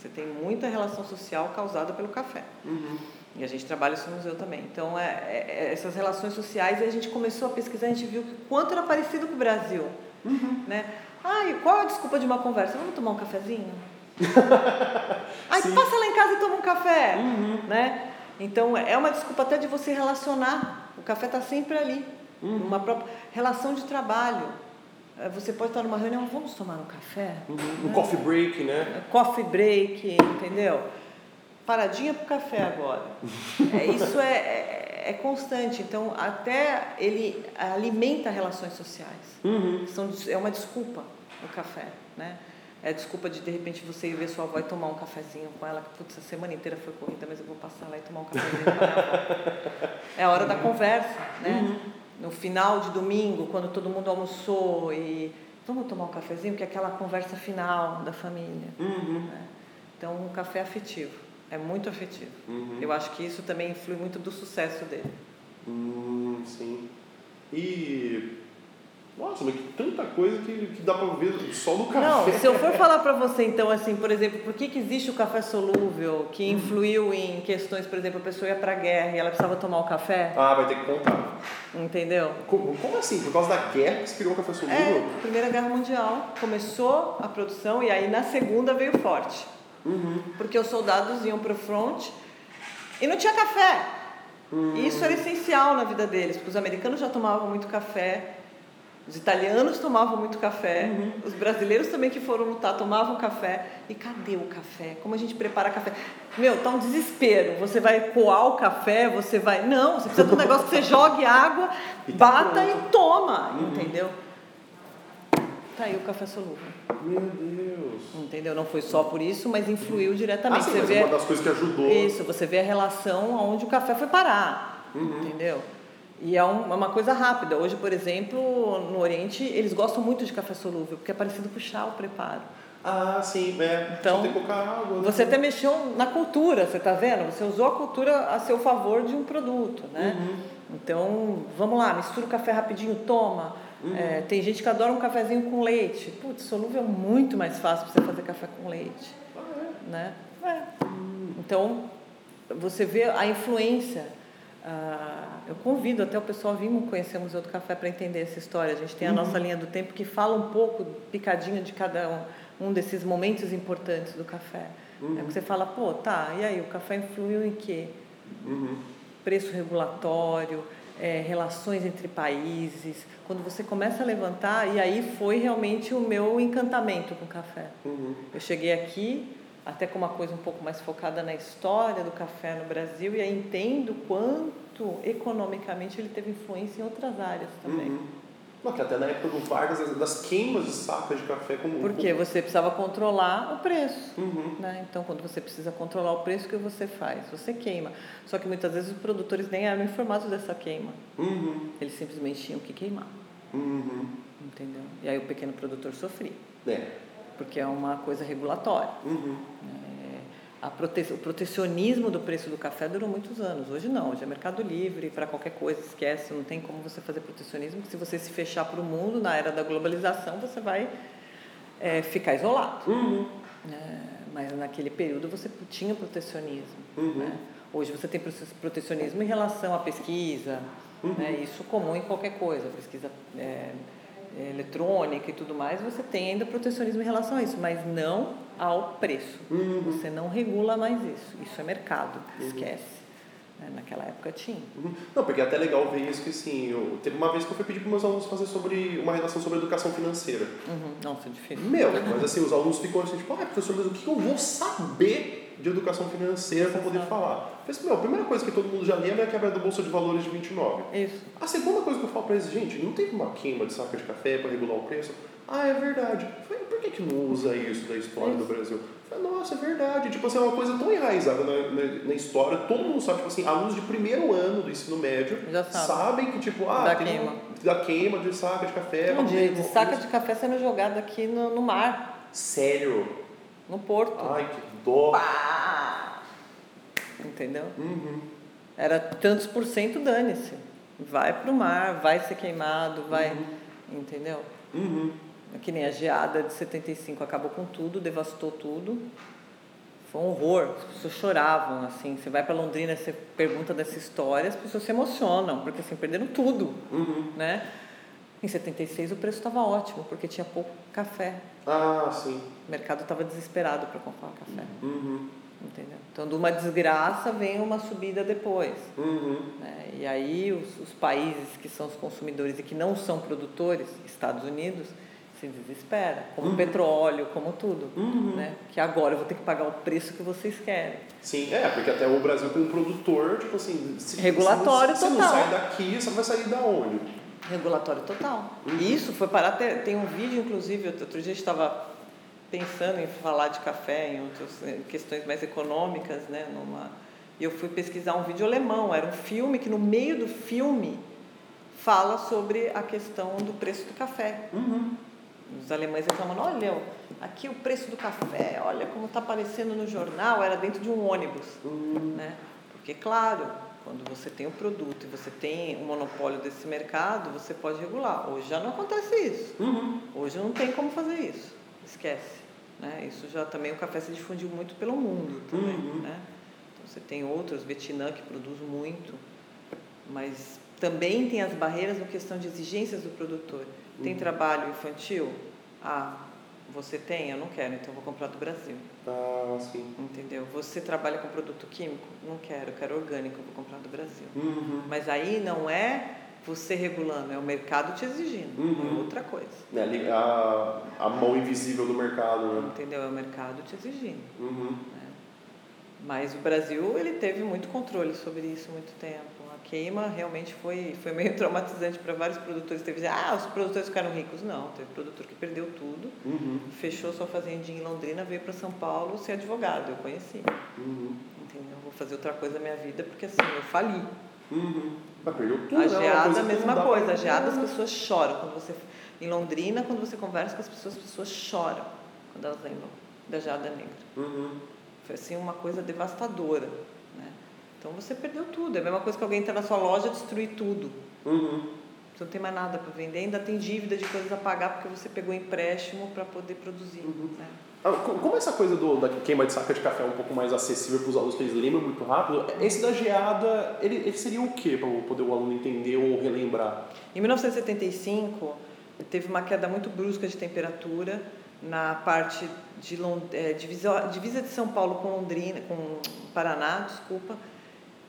Você tem muita relação social causada pelo café. Uhum. E a gente trabalha isso no museu também. Então, é, é- é essas relações sociais, a gente começou a pesquisar, a gente viu que quanto era parecido com o Brasil. Né? Ai, qual a desculpa de uma conversa? Vamos tomar um cafezinho? *laughs* Ai, Sim. passa lá em casa e toma um café. Uhum. Né? Então, é uma desculpa até de você relacionar. O café está sempre ali. Uhum. Uma própria relação de trabalho. Eh, Você pode estar numa reunião, vamos tomar um café? Um coffee break, né? coffee break, entendeu? Paradinha pro café agora. *laughs* É, isso é, é, é constante. Então, até ele alimenta relações sociais. Uhum. São, é uma desculpa o café, né? É a desculpa de, de repente, você ir ver sua avó e tomar um cafezinho com ela. Putz, a semana inteira foi corrida, mas eu vou passar lá e tomar um cafezinho com a minha avó. É a hora da conversa, né? No final de domingo, quando todo mundo almoçou e... Vamos tomar um cafezinho, que é aquela conversa final da família. Uhum. né? Então, o café é afetivo. É muito afetivo. Uhum. Eu acho que isso também influi muito do sucesso dele. Hum, sim. E. Nossa, mas que tanta coisa que, que dá pra ver só no café. Não, se eu for falar para você, então, assim, por exemplo, por que, que existe o café solúvel, que influiu em questões, por exemplo, a pessoa ia para a guerra e ela precisava tomar o café, Ah, vai ter que contar. entendeu? Como, como assim? Por causa da guerra que se criou o café solúvel? É, Primeira Guerra Mundial começou a produção e aí na Segunda veio forte. Uhum. Porque os soldados iam para o front e não tinha café. E isso era essencial na vida deles, porque os americanos já tomavam muito café, os italianos tomavam muito café, os brasileiros também que foram lutar tomavam café. E cadê o café? Como a gente prepara café? Meu, tá um desespero. Você vai coar o café, você vai. Não, você precisa de um negócio que você jogue água, E tá bata pronto. e toma, entendeu? Tá aí o café solúvel. Meu Deus. Entendeu? Não foi só por isso, mas influiu diretamente. Ah, sim, você vê é uma das coisas que ajudou. isso, você vê a relação onde o café foi parar, Uhum. entendeu? E é um- é uma coisa rápida. Hoje, por exemplo, no Oriente, eles gostam muito de café solúvel, porque é parecido com chá o preparo. Ah, sim, é. Então, tem água. né? Você até mexeu na cultura, você está vendo? Você usou a cultura a seu favor de um produto, né? Uhum. Então, vamos lá, mistura o café rapidinho, toma. Uhum. É, tem gente que adora um cafezinho com leite. Putz, solúvel é muito mais fácil para você fazer café com leite, Ah, é? né? É. Então, você vê a influência. Ah, eu convido até o pessoal a vir conhecer o Museu do Café para entender essa história. A gente tem a nossa linha do tempo que fala um pouco, picadinho de cada um, um desses momentos importantes do café. É que você fala, pô, tá, e aí, o café influiu em quê? Uhum. Preço regulatório, é, relações entre países, quando você começa a levantar, e aí foi realmente o meu encantamento com o café. Uhum. Eu cheguei aqui até com uma coisa um pouco mais focada na história do café no Brasil e aí entendo quanto economicamente ele teve influência em outras áreas também. Uhum. Não, que até na época do Vargas, das queimas de sacas de café como Porque você precisava controlar o preço. Uhum. Né? Então, quando você precisa controlar o preço, o que você faz? Você queima. Só que muitas vezes os produtores nem eram informados dessa queima. Uhum. Eles simplesmente tinham que queimar. Uhum. Entendeu? E aí o pequeno produtor sofria. É. Porque é uma coisa regulatória. Uhum. É, prote... O protecionismo do preço do café durou muitos anos. Hoje não, hoje é mercado livre para qualquer coisa, esquece, não tem como você fazer protecionismo. Se você se fechar para o mundo, na era da globalização, você vai é, ficar isolado. Uhum. É, mas naquele período você tinha protecionismo. Uhum. Né? Hoje você tem protecionismo em relação à pesquisa, Uhum. né? isso comum em qualquer coisa, pesquisa é, eletrônica e tudo mais, você tem ainda protecionismo em relação a isso, mas não ao preço. Uhum. Você não regula mais isso. Isso é mercado, esquece. Né? Naquela época tinha. Uhum. Não, porque é até legal ver isso que assim, eu, teve uma vez que eu fui pedir para meus alunos fazer sobre uma redação sobre educação financeira. Uhum. Nossa, é difícil. Meu, mas assim, os alunos ficam assim, tipo, ah, professor, mas o que eu vou saber de educação financeira para poder falar? Assim, meu, a primeira coisa que todo mundo já lembra é a quebra da Bolsa de Valores de 29. Isso. A segunda coisa que eu falo para eles, gente, não tem uma queima de saca de café para regular o preço? Ah, é verdade. Falei, por que, que não usa isso da história do Brasil? Falei, nossa, é verdade. Tipo assim, é uma coisa tão enraizada na, na, na história, todo mundo sabe, tipo assim, alunos de primeiro ano do ensino médio Já sabe. sabem que, tipo, ah, Da queima. da queima de saca de café. Não, pra de, de saca de café sendo jogado aqui no, no mar, Sério? no porto. Ai, que dó. Pá! Entendeu? Uhum. Era tantos por cento, dane-se. Vai pro mar, vai ser queimado, vai. Entendeu? Uhum. Que nem a geada de 75 acabou com tudo, devastou tudo. Foi um horror, as pessoas choravam, assim. Você vai para Londrina, você pergunta dessa história, as pessoas se emocionam, porque assim, perderam tudo, Uhum. né? Em 76 o preço estava ótimo, porque tinha pouco café. Ah, sim. O mercado estava desesperado para comprar café, Uhum. Entendeu? Então, de uma desgraça vem uma subida depois. Uhum. né? E aí os, os países que são os consumidores e que não são produtores, Estados Unidos, se desespera, como petróleo, como tudo, né? Que agora eu vou ter que pagar o preço que vocês querem. Sim, é, porque até o Brasil como produtor, tipo assim... Se, Regulatório se não, total. Se não sai daqui, você vai sair da onde? Regulatório total. E isso foi parar. Tem, tem um vídeo, inclusive, outro dia a gente estava pensando em falar de café, em outras eh, questões mais econômicas, né? Numa, e eu fui pesquisar um vídeo alemão. Era um filme que, no meio do filme, fala sobre a questão do preço do café. Uhum. Os alemães reclamando, olha, aqui o preço do café, olha como está aparecendo no jornal, era dentro de um ônibus. Né? Porque, claro, quando você tem o produto e você tem o monopólio desse mercado, você pode regular. Hoje já não acontece isso. Uhum. Hoje não tem como fazer isso. Esquece. Né? Isso já também, o café se difundiu muito pelo mundo também. Uhum. Né? Então, você tem outros, Vietnã, que produz muito, mas também tem as barreiras na questão de exigências do produtor. Tem trabalho infantil? Ah, você tem? Eu não quero, então vou comprar do Brasil. Ah, sim. Entendeu? Você trabalha com produto químico? Não quero, eu quero orgânico, eu vou comprar do Brasil. Uhum. Mas aí não é você regulando, é o mercado te exigindo. Uhum. É outra coisa. É, a, a mão invisível do mercado, né? Entendeu? É o mercado te exigindo. Uhum. Mas o Brasil ele teve muito controle sobre isso há muito tempo. A queima realmente foi, foi meio *laughs* traumatizante para vários produtores. Teve ah, os produtores ficaram ricos. Não, teve produtor que perdeu tudo, Uhum. fechou sua fazendinha em Londrina, veio para São Paulo ser advogado. Eu conheci. Uhum. Entendeu? Vou fazer outra coisa na minha vida porque assim, eu fali. Uhum. Mas perdeu tudo, A né? Geada, a mesma coisa. pra- A geada, as pessoas choram. Quando você, em Londrina, quando você conversa com as pessoas, as pessoas choram quando elas lembram da geada negra. Uhum. Foi assim uma coisa devastadora. Né? Então você perdeu tudo. É a mesma coisa que alguém entrar na sua loja e destruir tudo. Uhum. Você não tem mais nada para vender, ainda tem dívida de coisas a pagar porque você pegou empréstimo para poder produzir. Né? Ah, co- Como essa coisa do, da queima de saca de café é um pouco mais acessível para os alunos, que eles lembram muito rápido, esse da geada, ele, ele seria o quê para poder o aluno entender ou relembrar? Em 1975, teve uma queda muito brusca de temperatura na parte de Lond é, divisa, divisa de São Paulo com Londrina, com Paraná, desculpa,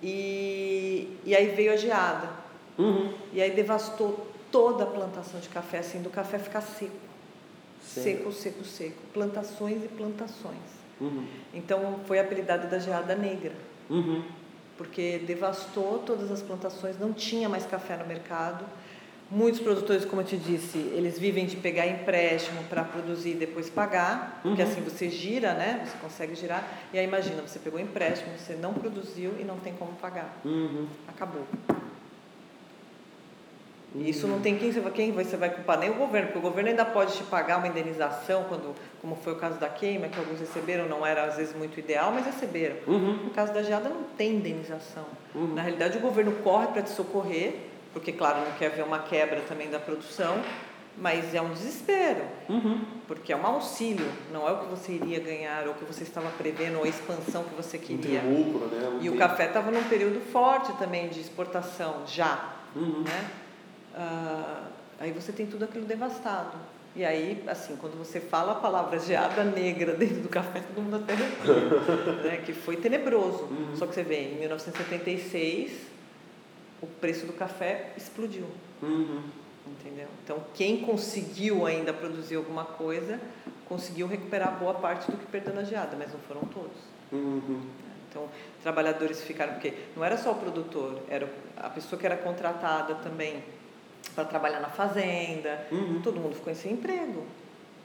e, e aí veio a geada. Uhum. E aí devastou toda a plantação de café, assim, do café ficar seco. Seco, seco, seco. Plantações e plantações. Uhum. Então foi apelidada da geada negra. Uhum. Porque devastou todas as plantações, não tinha mais café no mercado. Muitos produtores, como eu te disse, eles vivem de pegar empréstimo para produzir e depois pagar, uhum. porque assim você gira, né? Você consegue girar. E aí imagina, você pegou empréstimo, você não produziu e não tem como pagar. Uhum. Acabou. E isso não tem quem, quem você vai culpar, nem o governo, porque o governo ainda pode te pagar uma indenização, quando, como foi o caso da queima, que alguns receberam, não era às vezes muito ideal, mas receberam. Uhum. No caso da geada não tem indenização. Uhum. Na realidade o governo corre para te socorrer, porque claro, não quer ver uma quebra também da produção, mas é um desespero, uhum. porque é um auxílio, não é o que você iria ganhar ou o que você estava prevendo ou a expansão que você queria. Lucro, né? e o café estava num período forte também de exportação, já, uhum. né? Uh, aí você tem tudo aquilo devastado. E aí, assim, quando você fala a palavra geada negra dentro do café, todo mundo até né? que foi tenebroso. Uhum. Só que você vê, em 1976, o preço do café explodiu. Uhum. Entendeu? Então, quem conseguiu ainda produzir alguma coisa, conseguiu recuperar boa parte do que perdeu na geada, mas não foram todos. Uhum. Então, trabalhadores ficaram, porque não era só o produtor, era a pessoa que era contratada também para trabalhar na fazenda, uhum. todo mundo ficou sem emprego.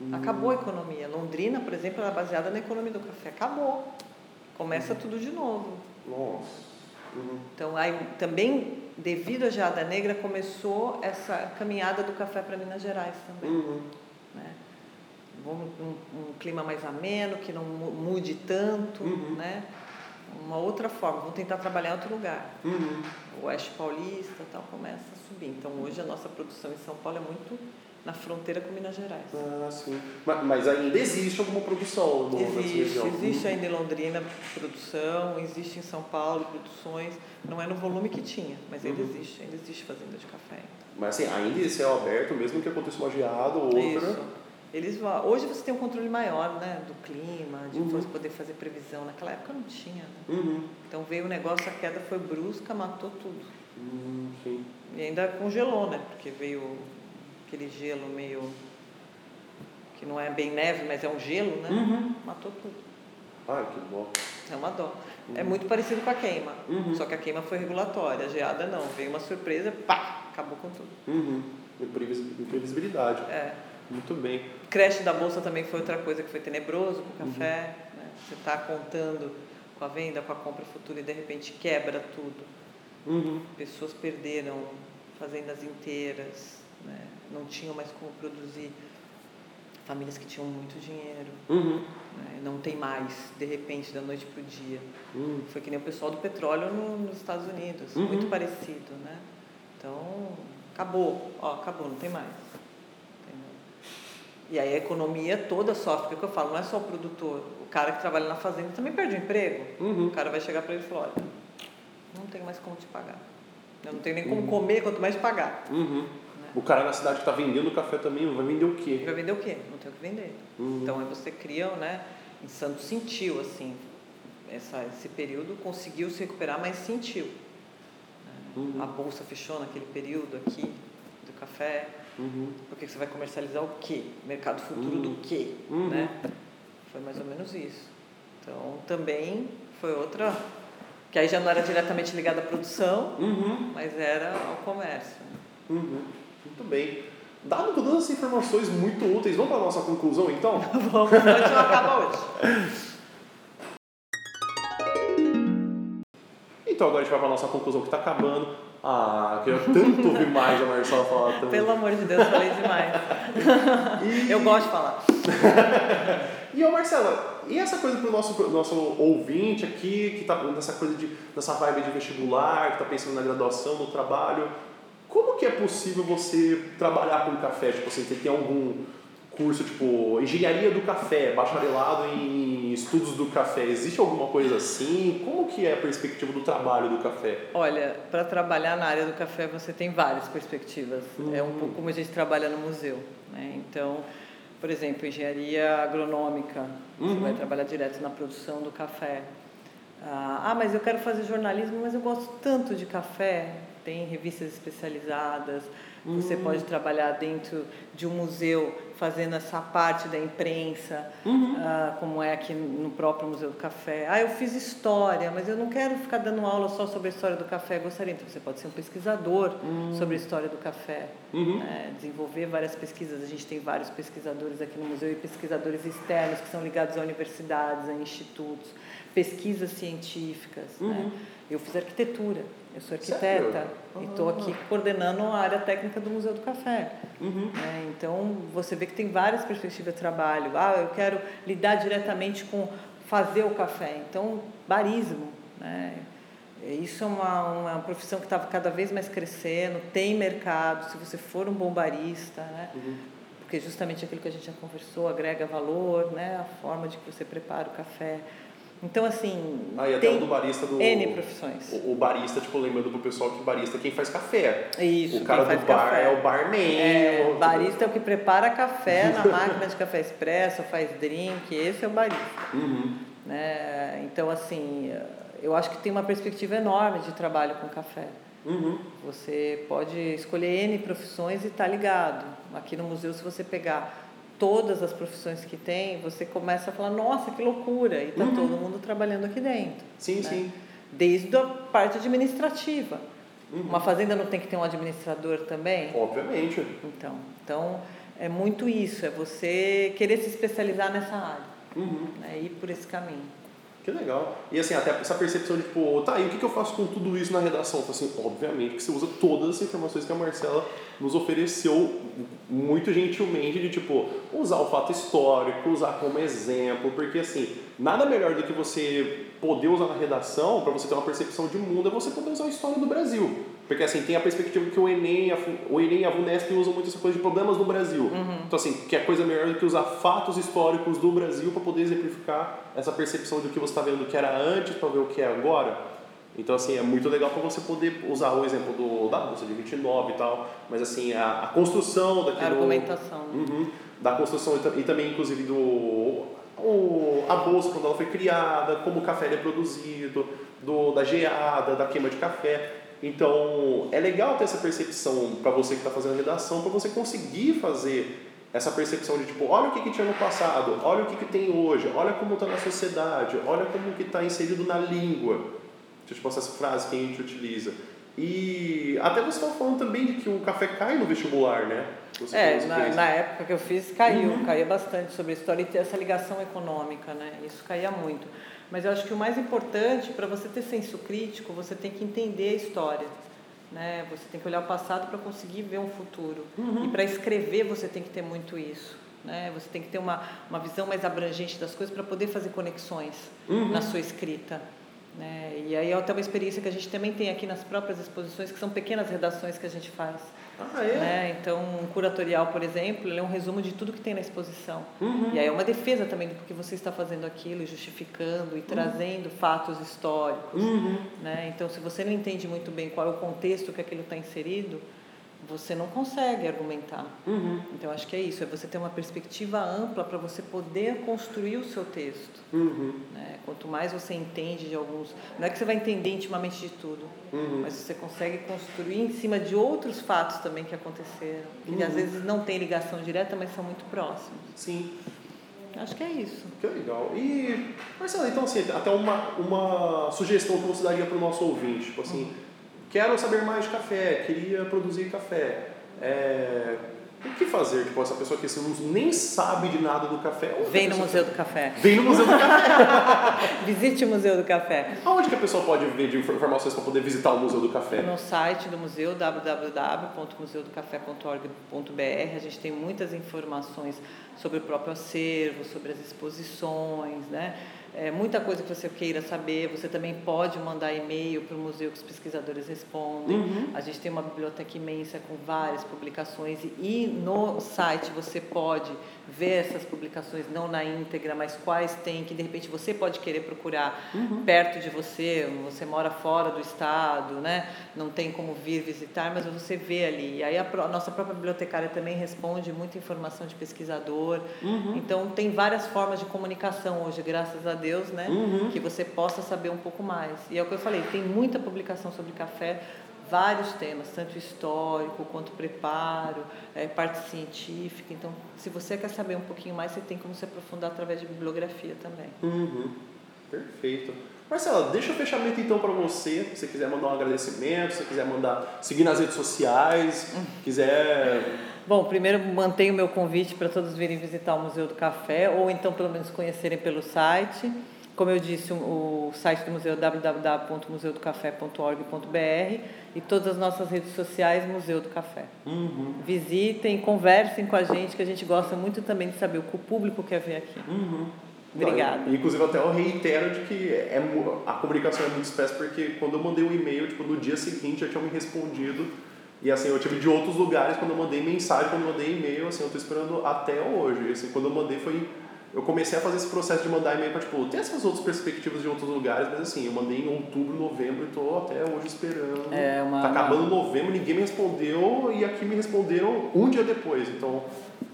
Uhum. Acabou a economia. Londrina, por exemplo, era baseada na economia do café. Acabou. Começa uhum. tudo de novo. Nossa. Uhum. Então, aí também, devido à geada negra, começou essa caminhada do café para Minas Gerais também. Uhum. Né? Um, um, um, clima mais ameno, que não mude tanto, uhum. né? Uma outra forma, vamos tentar trabalhar em outro lugar. Uhum. O Oeste Paulista tal começa a subir. Então, hoje a nossa produção em São Paulo é muito na fronteira com Minas Gerais. Ah, sim. Mas, mas ainda existe alguma produção no, Existe, existe ainda em Londrina produção, existe em São Paulo produções, não é no volume que tinha, mas ainda uhum. existe, ainda existe fazenda de café. Mas assim, ainda esse céu aberto, mesmo que aconteça uma geada ou outra. Isso. Eles hoje você tem um controle maior, né, do clima, de uhum. poder fazer previsão. Naquela época não tinha. Né? Uhum. Então veio o negócio, a queda foi brusca, matou tudo. Uhum, e ainda congelou, né? Porque veio aquele gelo meio. que não é bem neve, mas é um gelo, né? Uhum. Matou tudo. Ai, que bom. É uma dó. É uhum. muito parecido com a queima. Uhum. Só que a queima foi regulatória, a geada não. Veio uma surpresa, pá, acabou com tudo. Imprevisibilidade. É. Muito bem. Creche da bolsa também foi outra coisa que foi tenebroso com o café. Uhum. Né? Você está contando com a venda, com a compra futura e de repente quebra tudo. Uhum. Pessoas perderam fazendas inteiras, né? não tinham mais como produzir. Famílias que tinham muito dinheiro, uhum. né? não tem mais, de repente, da noite para o dia. Uhum. Foi que nem o pessoal do petróleo no, nos Estados Unidos, uhum. muito parecido. Né? Então, acabou, ó, acabou, não tem mais. E aí a economia toda sofre, porque o que eu falo, não é só o produtor, o cara que trabalha na fazenda também perde o emprego. Uhum. O cara vai chegar para ele e falar, olha, não tenho mais como te pagar. Eu não tenho nem como uhum. comer, quanto mais pagar. Uhum. Né? O cara na cidade que está vendendo café também vai vender o quê? Vai vender o quê? Não tem o que vender. Uhum. Então aí você cria, né? Em Santos sentiu, assim, essa, esse período, conseguiu se recuperar, mas sentiu. Né? Uhum. A bolsa fechou naquele período aqui do café. Uhum. Porque você vai comercializar o quê? Mercado futuro uhum. do quê? Uhum. Né? Foi mais ou menos isso. Então, também foi outra... Que aí já não era diretamente ligada à produção, uhum. mas era ao comércio. Uhum. Muito bem. Dado todas essas informações muito úteis, vamos para a nossa conclusão então? *laughs* vamos, a gente não acaba hoje. *laughs* Então agora a gente vai para nossa conclusão que está acabando. Ah, queria tanto ouvir mais a Marcela falar também. Pelo amor de Deus, falei demais. *laughs* E... Eu gosto de falar. *laughs* e, ô Marcela, e essa coisa para o nosso, nosso ouvinte aqui, que está nessa coisa de, nessa vibe de vestibular, que está pensando na graduação, no trabalho, como que é possível você trabalhar com café? Tipo assim, você tem algum curso tipo engenharia do café, bacharelado em estudos do café. Existe alguma coisa assim? Como que é a perspectiva do trabalho do café? Olha, para trabalhar na área do café você tem várias perspectivas. Uhum. É um pouco como a gente trabalha no museu, né? Então, por exemplo, engenharia agronômica, uhum. você vai trabalhar direto na produção do café. Ah, ah, mas eu quero fazer jornalismo, mas eu gosto tanto de café. tem revistas especializadas, você pode trabalhar dentro de um museu fazendo essa parte da imprensa, Uhum. ah, como é aqui no próprio Museu do Café. Ah, eu fiz história, mas eu não quero ficar dando aula só sobre a história do café. Eu gostaria, então você pode ser um pesquisador sobre a história do café, Uhum. né? desenvolver várias pesquisas. A gente tem vários pesquisadores aqui no museu e pesquisadores externos que são ligados a universidades, a institutos, pesquisas científicas. Né? Eu fiz arquitetura, eu sou arquiteta Sério? e estou aqui coordenando a área técnica do Museu do Café. Uhum. né? Então, você vê que tem várias perspectivas de trabalho. Ah, eu quero lidar diretamente com fazer o café. Então, barismo. Né? Isso é uma, uma profissão que está cada vez mais crescendo, tem mercado, se você for um bom barista, né? porque justamente aquilo que a gente já conversou, agrega valor, né? a forma de que você prepara o café. Então, assim, Ah, e até tem o do barista do. N profissões. O, o barista, tipo, lembrando pro pessoal que barista é quem faz café. Isso, o cara do bar café. é o barman. É, o- barista é o que prepara café na *laughs* máquina de café expresso, faz drink, esse é o barista. Uhum. Né? Então, assim, eu acho que tem uma perspectiva enorme de trabalho com café. Uhum. Você pode escolher N profissões e estar ligado. Aqui no museu, se você pegar todas as profissões que tem, você começa a falar, nossa, que loucura! E está todo mundo trabalhando aqui dentro. Sim, né? sim. Desde a parte administrativa. Uhum. Uma fazenda não tem que ter um administrador também? Obviamente. Então, então é muito isso, é você querer se especializar nessa área, Uhum. né? ir por esse caminho. Que legal. E assim, até essa percepção de, tipo, tá, e o que, eu faço com tudo isso na redação? Falo assim, obviamente que você usa todas as informações que a Marcela nos ofereceu muito gentilmente de, tipo, usar o fato histórico, usar como exemplo, porque assim, nada melhor do que você poder usar na redação, para você ter uma percepção de mundo, é você poder usar a história do Brasil. Porque assim, tem a perspectiva que o Enem, a, o Enem e a VUNESP usam muito essa coisa de problemas do Brasil. Então assim, que é coisa melhor do que usar fatos históricos do Brasil para poder exemplificar essa percepção de o que você está vendo que era antes para ver o que é agora. Então assim, é muito legal para você poder usar o exemplo do, da Bolsa de 29 e tal, mas assim, a, a construção A daquilo... argumentação. né? Uhum. Da construção e e também, inclusive, do o, a bolsa quando ela foi criada, como o café é produzido, do, da geada, da queima de café. Então, é legal ter essa percepção para você que está fazendo a redação, para você conseguir fazer essa percepção de tipo, olha o que, que tinha no passado, olha o que, que tem hoje, olha como está na sociedade, olha como que está inserido na língua. Tipo, essas frases que a gente utiliza. E até você estava falando também de que o café cai no vestibular, né? Você É, na, na época que eu fiz, caiu, caía bastante sobre a história e ter essa ligação econômica, né? Isso caía muito. Mas eu acho que o mais importante, para você ter senso crítico, você tem que entender a história. Né? Você tem que olhar o passado para conseguir ver um futuro. E para escrever, você tem que ter muito isso. Né? Você tem que ter uma, uma visão mais abrangente das coisas para poder fazer conexões na sua escrita. Né? E aí é até uma experiência que a gente também tem aqui nas próprias exposições, que são pequenas redações que a gente faz. Ah, é? Né? Então, um curatorial, por exemplo, ele é um resumo de tudo que tem na exposição. Uhum. E aí é uma defesa também do porquê você está fazendo aquilo, e justificando e trazendo fatos históricos. Uhum. Né? Então, se você não entende muito bem qual é o contexto que aquilo está inserido, você não consegue argumentar. Uhum. Então, acho que é isso, é você ter uma perspectiva ampla para você poder construir o seu texto. Uhum. Né? Quanto mais você entende de alguns. Não é que você vai entender intimamente de tudo, Uhum. mas você consegue construir em cima de outros fatos também que aconteceram, que às vezes não tem ligação direta, mas são muito próximos. Sim, Acho que é isso. que legal. E, Marcela, então assim, até uma, uma sugestão que você daria para o nosso ouvinte, tipo assim, quero saber mais de café, queria produzir café. É, o que fazer? Tipo, essa pessoa que assim, não- nem sabe de nada do café. onde Vem no Museu do Café. Vem no Museu do Café. *laughs* Visite o Museu do Café. Aonde que a pessoa pode ver de informações para poder visitar o Museu do Café? No site do museu, www.museudocafé.org.br, a gente tem muitas informações sobre o próprio acervo, sobre as exposições, né? É, muita coisa que você queira saber, você também pode mandar e-mail para o museu que os pesquisadores respondem. Uhum. A gente tem uma biblioteca imensa com várias publicações e, e no site você pode ver essas publicações, não na íntegra, mas quais tem, que de repente você pode querer procurar perto de você, você mora fora do estado, né? não tem como vir visitar, mas você vê ali. E aí a, pró- a nossa própria bibliotecária também responde muita informação de pesquisador. Então tem várias formas de comunicação hoje, graças a Deus, né? Uhum. que você possa saber um pouco mais. E é o que eu falei, tem muita publicação sobre café, vários temas, tanto histórico quanto preparo, é, parte científica. Então, se você quer saber um pouquinho mais, você tem como se aprofundar através de bibliografia também. Uhum. Perfeito. Marcela, deixa o fechamento então para você, se você quiser mandar um agradecimento, se você quiser mandar seguir nas redes sociais, quiser Bom, primeiro mantenho o meu convite para todos virem visitar o Museu do Café ou então pelo menos conhecerem pelo site. Como eu disse, o site do museu é www.museudocafé.org.br e todas as nossas redes sociais Museu do Café. Uhum. Visitem, conversem com a gente, que a gente gosta muito também de saber o que o público quer ver aqui. Uhum. Obrigada. Não, inclusive até eu reitero de que é, a comunicação é muito espécie, porque quando eu mandei o um e-mail, tipo, no dia seguinte já tinham me respondido. E assim, eu tive de outros lugares quando eu mandei mensagem, quando eu mandei e-mail, assim, eu tô esperando até hoje. Assim, quando eu mandei foi eu comecei a fazer esse processo de mandar e-mail para, tipo, ter essas outras perspectivas de outros lugares, mas assim, eu mandei em outubro, novembro e tô até hoje esperando. É uma... Tá acabando novembro, ninguém me respondeu e aqui me responderam um dia depois. Então,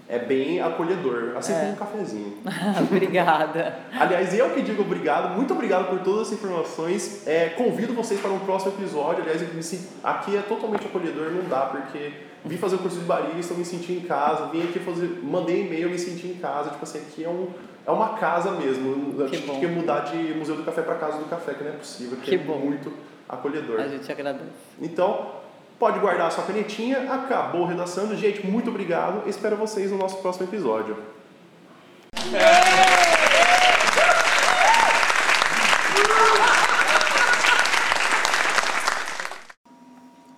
é bem acolhedor, assim É. como um cafezinho. *laughs* Obrigada. Aliás, eu que digo obrigado, muito obrigado por todas as informações. É, convido vocês para um próximo episódio. Aliás, aqui é totalmente acolhedor, não dá, porque vim fazer o curso de barista, eu me senti em casa, vim aqui fazer, mandei e-mail, eu me senti em casa. Tipo assim, aqui é, um, é uma casa mesmo. Eu Que tive bom. que mudar de Museu do Café para Casa do Café, que não é possível, que, Que é bom. muito acolhedor. A gente agradece. Então, pode guardar a sua canetinha, acabou redaçando. Gente, muito obrigado. Espero vocês no nosso próximo episódio.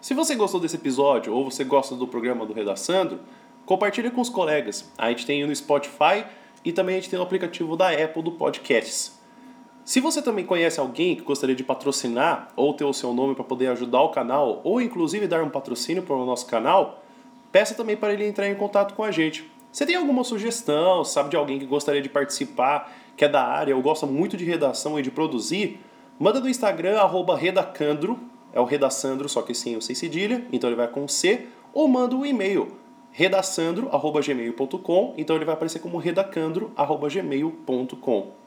Se você gostou desse episódio ou você gosta do programa do Redaçando, compartilhe com os colegas. A gente tem no Spotify e também a gente tem no aplicativo da Apple do Podcasts. Se você também conhece alguém que gostaria de patrocinar ou ter o seu nome para poder ajudar o canal ou inclusive dar um patrocínio para o nosso canal, peça também para ele entrar em contato com a gente. Você tem alguma sugestão, sabe de alguém que gostaria de participar, que é da área ou gosta muito de redação e de produzir? Manda no Instagram, arroba redacandro, é o redaçandro, só que sem o sem cedilha, então ele vai com C, ou manda um e-mail, redaçandro.gmail.com, então ele vai aparecer como redacandro.gmail.com.